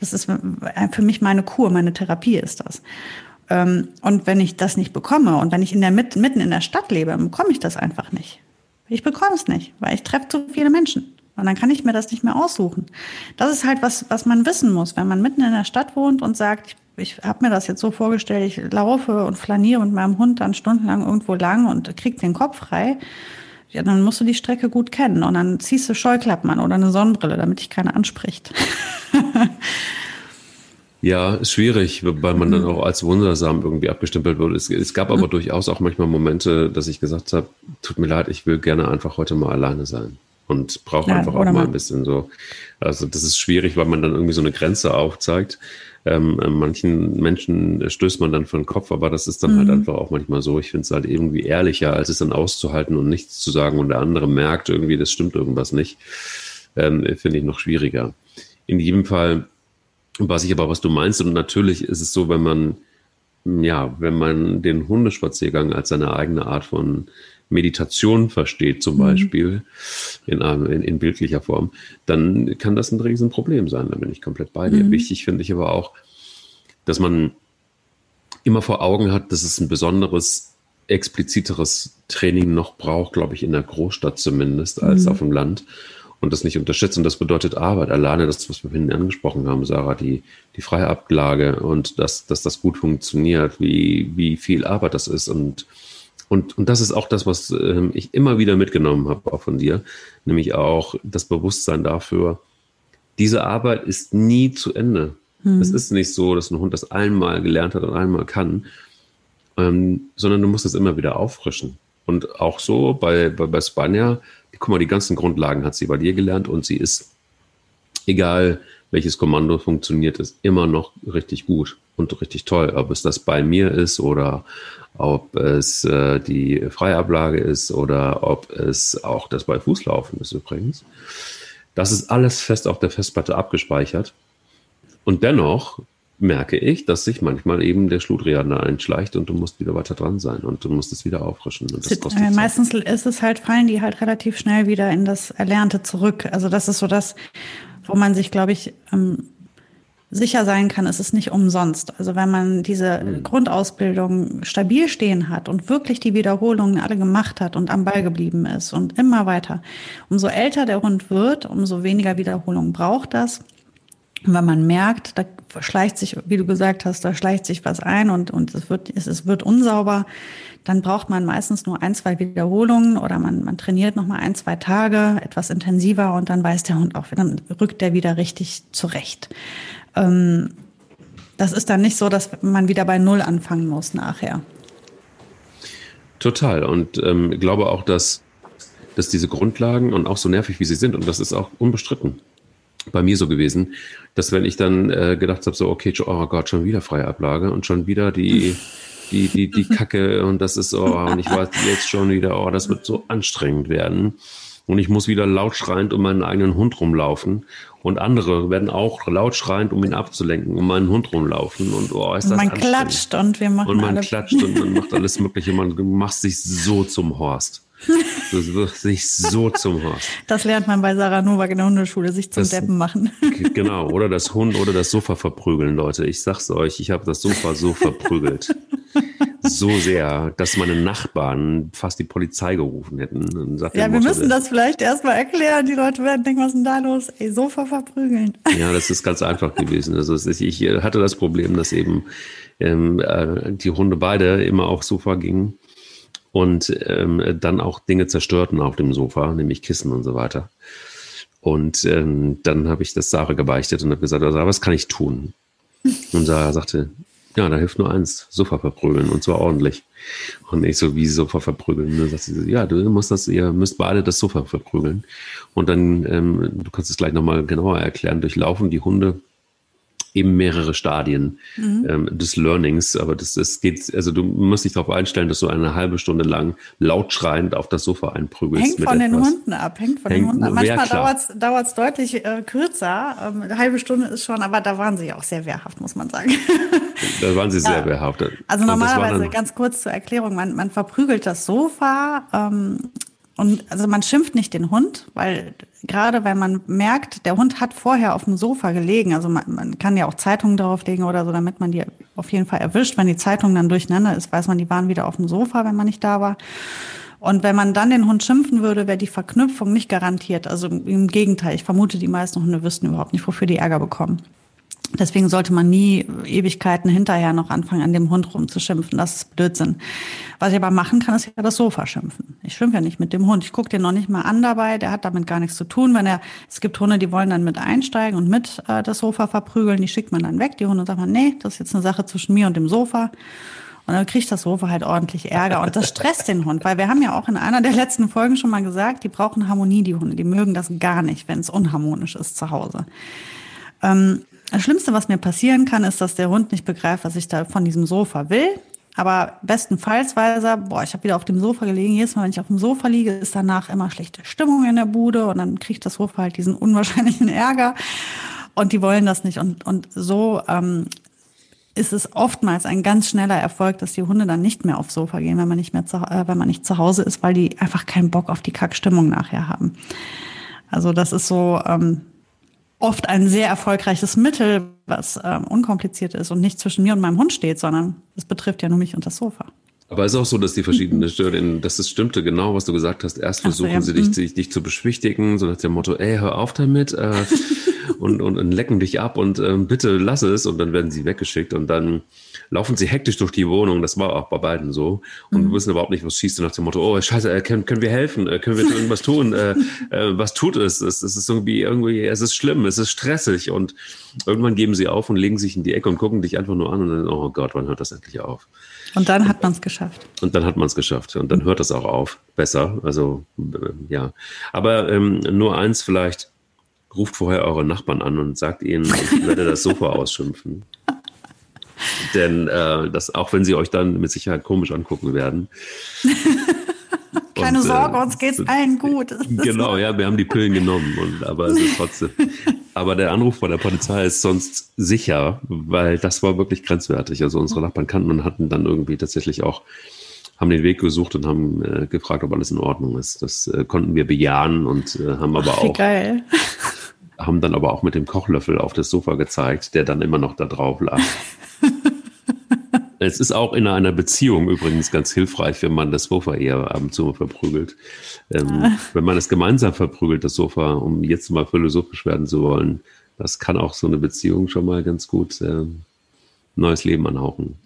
Das ist für mich meine Kur, meine Therapie ist das. Ähm, und wenn ich das nicht bekomme und wenn ich in der mitten in der Stadt lebe, bekomme ich das einfach nicht. Ich bekomme es nicht, weil ich treffe zu viele Menschen. Und dann kann ich mir das nicht mehr aussuchen. Das ist halt was, was man wissen muss, wenn man mitten in der Stadt wohnt und sagt, ich, habe mir das jetzt so vorgestellt, ich laufe und flaniere mit meinem Hund dann stundenlang irgendwo lang und krieg den Kopf frei. Ja, dann musst du die Strecke gut kennen und dann ziehst du Scheuklappen an oder eine Sonnenbrille, damit dich keiner anspricht. Ja, ist schwierig, weil man dann auch als wundersam irgendwie abgestempelt wurde. Es, es gab aber mhm. durchaus auch manchmal Momente, dass ich gesagt habe, tut mir leid, ich will gerne einfach heute mal alleine sein und brauche ja, einfach auch mal ein bisschen so. Also das ist schwierig, weil man dann irgendwie so eine Grenze aufzeigt. Ähm, manchen Menschen stößt man dann von den Kopf, aber das ist dann halt mhm. halt einfach auch manchmal so. Ich finde es halt irgendwie ehrlicher, als es dann auszuhalten und nichts zu sagen und der andere merkt irgendwie, das stimmt irgendwas nicht. Ähm, finde ich noch schwieriger. In jedem Fall Weiß ich aber, was du meinst. Und natürlich ist es so, wenn man, ja, wenn man den Hundespaziergang als seine eigene Art von Meditation versteht, zum mhm. Beispiel, in, in, in, bildlicher Form, dann kann das ein Riesenproblem sein. Da bin ich komplett bei dir. Mhm. Wichtig finde ich aber auch, dass man immer vor Augen hat, dass es ein besonderes, expliziteres Training noch braucht, glaube ich, in der Großstadt zumindest, als mhm. auf dem Land. Und das nicht unterschätzt. Und das bedeutet Arbeit. Alleine das, was wir vorhin angesprochen haben, Sarah, die, die freie Ablage und dass, dass das gut funktioniert, wie, wie viel Arbeit das ist. Und, und, und das ist auch das, was ähm, ich immer wieder mitgenommen habe, auch von dir, nämlich auch das Bewusstsein dafür, diese Arbeit ist nie zu Ende. Mhm. Es ist nicht so, dass ein Hund das einmal gelernt hat und einmal kann, ähm, sondern du musst es immer wieder auffrischen. Und auch so bei, bei, bei Spanier, guck mal, die ganzen Grundlagen hat sie bei dir gelernt und sie ist, egal welches Kommando funktioniert, ist immer noch richtig gut und richtig toll. Ob es das bei mir ist oder ob es äh, die Freiablage ist oder ob es auch das bei Fußlaufen ist übrigens. Das ist alles fest auf der Festplatte abgespeichert. Und dennoch merke ich, dass sich manchmal eben der Schludrianer einschleicht und du musst wieder weiter dran sein und du musst es wieder auffrischen. Und das kostet äh, meistens ist es halt, fallen die halt relativ schnell wieder in das Erlernte zurück. Also das ist so das, wo man sich, glaube ich, ähm, sicher sein kann, es ist nicht umsonst. Also wenn man diese mhm. Grundausbildung stabil stehen hat und wirklich die Wiederholungen alle gemacht hat und am Ball geblieben ist und immer weiter, umso älter der Hund wird, umso weniger Wiederholungen braucht das. Und wenn man merkt, da schleicht sich, wie du gesagt hast, da schleicht sich was ein und, und es wird, es, es wird unsauber, dann braucht man meistens nur ein, zwei Wiederholungen oder man, man trainiert nochmal ein, zwei Tage etwas intensiver und dann weiß der Hund auch, dann rückt der wieder richtig zurecht ähm, das ist dann nicht so, dass man wieder bei Null anfangen muss nachher. Total. Und ähm, ich glaube auch, dass, dass diese Grundlagen und auch so nervig, wie sie sind, und das ist auch unbestritten bei mir so gewesen, dass wenn ich dann äh, gedacht habe, so, okay, oh Gott, schon wieder freie Ablage und schon wieder die, die, die, die Kacke und das ist, oh, und ich weiß jetzt schon wieder, oh, das wird so anstrengend werden. Und ich muss wieder laut schreiend um meinen eigenen Hund rumlaufen. Und andere werden auch laut schreiend, um ihn abzulenken, um meinen Hund rumlaufen. Und oh, ist das Man klatscht und wir machen Und man klatscht und man macht alles Mögliche. Man macht sich so zum Horst. Du wirst sich so zum Horst. Das lernt man bei Sarah Novak in der Hundeschule, sich zum das, Deppen machen. Genau, oder das Hund oder das Sofa verprügeln, Leute. Ich sag's euch, ich habe das Sofa so verprügelt so sehr, dass meine Nachbarn fast die Polizei gerufen hätten. ja, wir Motto, müssen das vielleicht erstmal erklären. Die Leute werden denken, was ist denn da los? Ey, Sofa verprügeln. Ja, das ist ganz einfach gewesen. Also ich hatte das Problem, dass eben ähm, äh, die Hunde beide immer aufs Sofa gingen und ähm, dann auch Dinge zerstörten auf dem Sofa, nämlich Kissen und so weiter. Und ähm, dann habe ich das Sarah gebeichtet und habe gesagt, also, was kann ich tun? Und Sarah sagte, ja, da hilft nur eins, Sofa verprügeln und zwar ordentlich. Und ich so, wie Sofa verprügeln? Sagt sie so, ja, du musst das, ihr müsst beide das Sofa verprügeln. Und dann, ähm, du kannst es gleich nochmal genauer erklären, durchlaufen die Hunde eben mehrere Stadien mhm. ähm, des Learnings. Aber das, das geht, also du musst dich darauf einstellen, dass du eine halbe Stunde lang laut schreiend auf das Sofa einprügelst. Hängt von den Hunden ab, hängt von hängt, den Hunden ab. Manchmal dauert es deutlich äh, kürzer. Ähm, eine halbe Stunde ist schon, aber da waren sie auch sehr wehrhaft, muss man sagen. da waren sie ja. sehr wehrhaft. Also normalerweise, ganz kurz zur Erklärung, man, man verprügelt das Sofa ähm, und also man schimpft nicht den Hund, weil gerade wenn man merkt, der Hund hat vorher auf dem Sofa gelegen, also man, man kann ja auch Zeitungen darauf legen oder so, damit man die auf jeden Fall erwischt. Wenn die Zeitung dann durcheinander ist, weiß man, die waren wieder auf dem Sofa, wenn man nicht da war. Und wenn man dann den Hund schimpfen würde, wäre die Verknüpfung nicht garantiert. Also im Gegenteil, ich vermute, die meisten Hunde wüssten überhaupt nicht, wofür die Ärger bekommen. Deswegen sollte man nie Ewigkeiten hinterher noch anfangen, an dem Hund rumzuschimpfen. Das ist Blödsinn. Was ich aber machen kann, ist ja das Sofa schimpfen. Ich schimpfe ja nicht mit dem Hund. Ich gucke den noch nicht mal an dabei. Der hat damit gar nichts zu tun. Wenn er, es gibt Hunde, die wollen dann mit einsteigen und mit äh, das Sofa verprügeln. Die schickt man dann weg. Die Hunde sagen, nee, das ist jetzt eine Sache zwischen mir und dem Sofa. Und dann kriegt das Sofa halt ordentlich Ärger. Und das stresst den Hund, weil wir haben ja auch in einer der letzten Folgen schon mal gesagt, die brauchen Harmonie, die Hunde. Die mögen das gar nicht, wenn es unharmonisch ist zu Hause. Ähm, das Schlimmste, was mir passieren kann, ist, dass der Hund nicht begreift, was ich da von diesem Sofa will. Aber bestenfalls weiß er, boah, ich habe wieder auf dem Sofa gelegen. Jedes Mal, wenn ich auf dem Sofa liege, ist danach immer schlechte Stimmung in der Bude und dann kriegt das Sofa halt diesen unwahrscheinlichen Ärger. Und die wollen das nicht. Und, und so ähm, ist es oftmals ein ganz schneller Erfolg, dass die Hunde dann nicht mehr aufs Sofa gehen, wenn man nicht mehr zu, äh, wenn man nicht zu Hause ist, weil die einfach keinen Bock auf die Kackstimmung nachher haben. Also das ist so, ähm, oft ein sehr erfolgreiches Mittel, was ähm, unkompliziert ist und nicht zwischen mir und meinem Hund steht, sondern es betrifft ja nur mich und das Sofa. Aber es ist auch so, dass die verschiedenen Störungen, dass es stimmte genau, was du gesagt hast. Erst versuchen so, ja. sie dich, dich, dich, zu beschwichtigen, so nach dem Motto, ey, hör auf damit äh, und, und, und lecken dich ab und äh, bitte lass es. Und dann werden sie weggeschickt und dann laufen sie hektisch durch die Wohnung. Das war auch bei beiden so. Und mhm. wissen überhaupt nicht, was schießt nach dem Motto, oh scheiße, äh, können, können wir helfen? Äh, können wir irgendwas tun? äh, äh, was tut es? es? Es ist irgendwie, irgendwie, es ist schlimm, es ist stressig. Und irgendwann geben sie auf und legen sich in die Ecke und gucken dich einfach nur an und dann, oh Gott, wann hört das endlich auf? Und dann hat man es geschafft. Und dann hat man es geschafft. Und dann hört das auch auf. Besser. Also, äh, ja. Aber ähm, nur eins vielleicht, ruft vorher eure Nachbarn an und sagt ihnen, ich werde das Sofa ausschimpfen. Denn äh, das, auch wenn sie euch dann mit Sicherheit komisch angucken werden. Keine und, Sorge, äh, uns geht's allen gut. Genau, ja, wir haben die Pillen genommen, und, aber es ist trotzdem. aber der Anruf bei der Polizei ist sonst sicher, weil das war wirklich grenzwertig. Also unsere Nachbarn kannten und hatten dann irgendwie tatsächlich auch haben den Weg gesucht und haben äh, gefragt, ob alles in Ordnung ist. Das äh, konnten wir bejahen und äh, haben aber Ach, auch geil. Haben dann aber auch mit dem Kochlöffel auf das Sofa gezeigt, der dann immer noch da drauf lag. Es ist auch in einer Beziehung übrigens ganz hilfreich, wenn man das Sofa eher ab und zu verprügelt. Ähm, ah. Wenn man es gemeinsam verprügelt, das Sofa, um jetzt mal philosophisch werden zu wollen, das kann auch so eine Beziehung schon mal ganz gut äh, neues Leben anhauchen.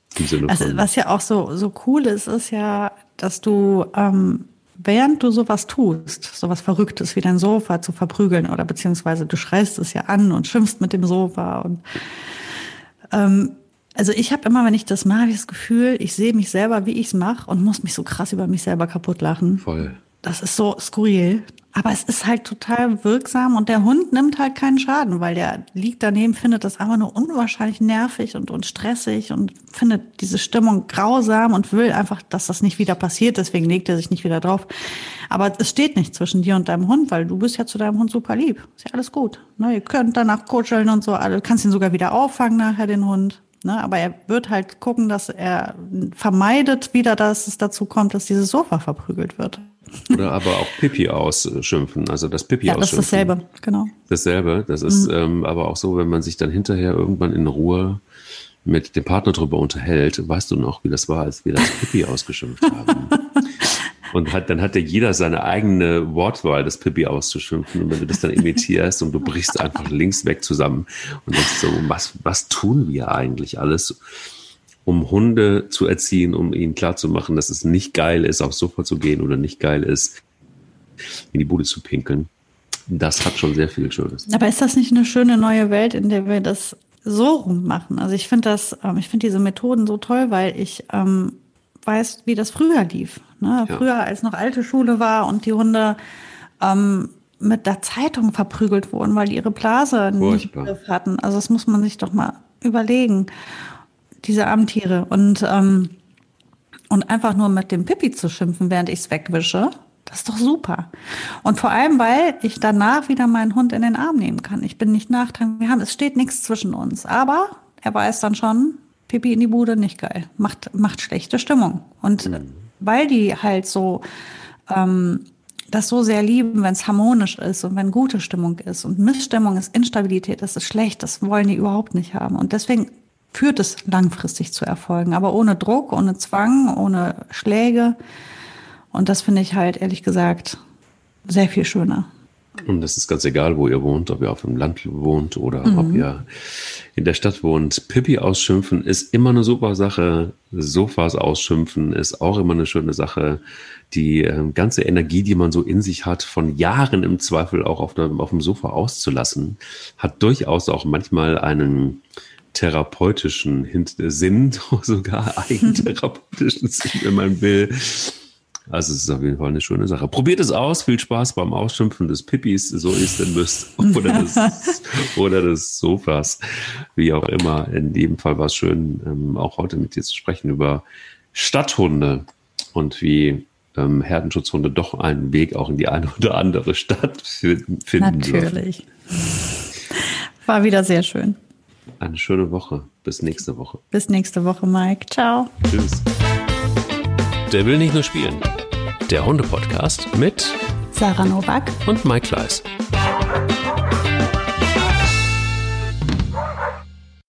Also, was ja auch so, so cool ist, ist ja, dass du, ähm, während du sowas tust, sowas Verrücktes wie dein Sofa zu verprügeln oder beziehungsweise du schreist es ja an und schimpfst mit dem Sofa und ähm, also ich habe immer, wenn ich das mache, das Gefühl, ich sehe mich selber, wie ich es mache und muss mich so krass über mich selber kaputt lachen. Voll. Das ist so skurril. Aber es ist halt total wirksam und der Hund nimmt halt keinen Schaden, weil der liegt daneben, findet das einfach nur unwahrscheinlich nervig und, und stressig und findet diese Stimmung grausam und will einfach, dass das nicht wieder passiert. Deswegen legt er sich nicht wieder drauf. Aber es steht nicht zwischen dir und deinem Hund, weil du bist ja zu deinem Hund super lieb. Ist ja alles gut. Ne, ihr könnt danach kuscheln und so. Du kannst ihn sogar wieder auffangen nachher, den Hund. Ne? Aber er wird halt gucken, dass er vermeidet wieder, dass es dazu kommt, dass dieses Sofa verprügelt wird. Oder aber auch Pipi ausschimpfen, also das Pipi ja, ausschimpfen. das ist dasselbe, genau. Dasselbe, das ist mhm. ähm, aber auch so, wenn man sich dann hinterher irgendwann in Ruhe mit dem Partner drüber unterhält, weißt du noch, wie das war, als wir das Pipi ausgeschimpft haben. Und hat, dann hat ja jeder seine eigene Wortwahl, das Pippi auszuschimpfen. Und wenn du das dann imitierst und du brichst einfach links weg zusammen und denkst so, was, was tun wir eigentlich alles, um Hunde zu erziehen, um ihnen klarzumachen, dass es nicht geil ist, aufs Sofa zu gehen oder nicht geil ist, in die Bude zu pinkeln. Das hat schon sehr viel Schönes. Aber ist das nicht eine schöne neue Welt, in der wir das so rum machen? Also ich finde das, ähm, ich finde diese Methoden so toll, weil ich ähm, weiß, wie das früher lief. Ne? Ja. Früher, als noch alte Schule war und die Hunde ähm, mit der Zeitung verprügelt wurden, weil die ihre Blase nicht im Griff hatten. Also das muss man sich doch mal überlegen, diese armen Tiere. Und, ähm, und einfach nur mit dem Pipi zu schimpfen, während ich es wegwische, das ist doch super. Und vor allem, weil ich danach wieder meinen Hund in den Arm nehmen kann. Ich bin nicht nachtragend. Wir haben, es steht nichts zwischen uns. Aber er weiß dann schon, Pipi in die Bude, nicht geil. Macht, macht schlechte Stimmung. Und mhm. weil die halt so ähm, das so sehr lieben, wenn es harmonisch ist und wenn gute Stimmung ist. Und Missstimmung ist Instabilität, das ist schlecht, das wollen die überhaupt nicht haben. Und deswegen führt es langfristig zu Erfolgen, aber ohne Druck, ohne Zwang, ohne Schläge. Und das finde ich halt ehrlich gesagt sehr viel schöner. Und das ist ganz egal, wo ihr wohnt, ob ihr auf dem Land wohnt oder mhm. ob ihr in der Stadt wohnt. Pippi ausschimpfen ist immer eine super Sache. Sofas ausschimpfen ist auch immer eine schöne Sache. Die äh, ganze Energie, die man so in sich hat, von Jahren im Zweifel auch auf, der, auf dem Sofa auszulassen, hat durchaus auch manchmal einen therapeutischen Sinn, sogar eigentherapeutischen Sinn, wenn man will. Also es ist auf jeden Fall eine schöne Sache. Probiert es aus, viel Spaß beim Ausschimpfen des Pippis, so ist denn müsst, oder des, oder des Sofas, wie auch immer. In jedem Fall war es schön, ähm, auch heute mit dir zu sprechen über Stadthunde und wie ähm, Herdenschutzhunde doch einen Weg auch in die eine oder andere Stadt finden. Natürlich. War wieder sehr schön. Eine schöne Woche. Bis nächste Woche. Bis nächste Woche, Mike. Ciao. Tschüss. Der will nicht nur spielen. Der Hunde-Podcast mit Sarah Novak und Mike Kleiss.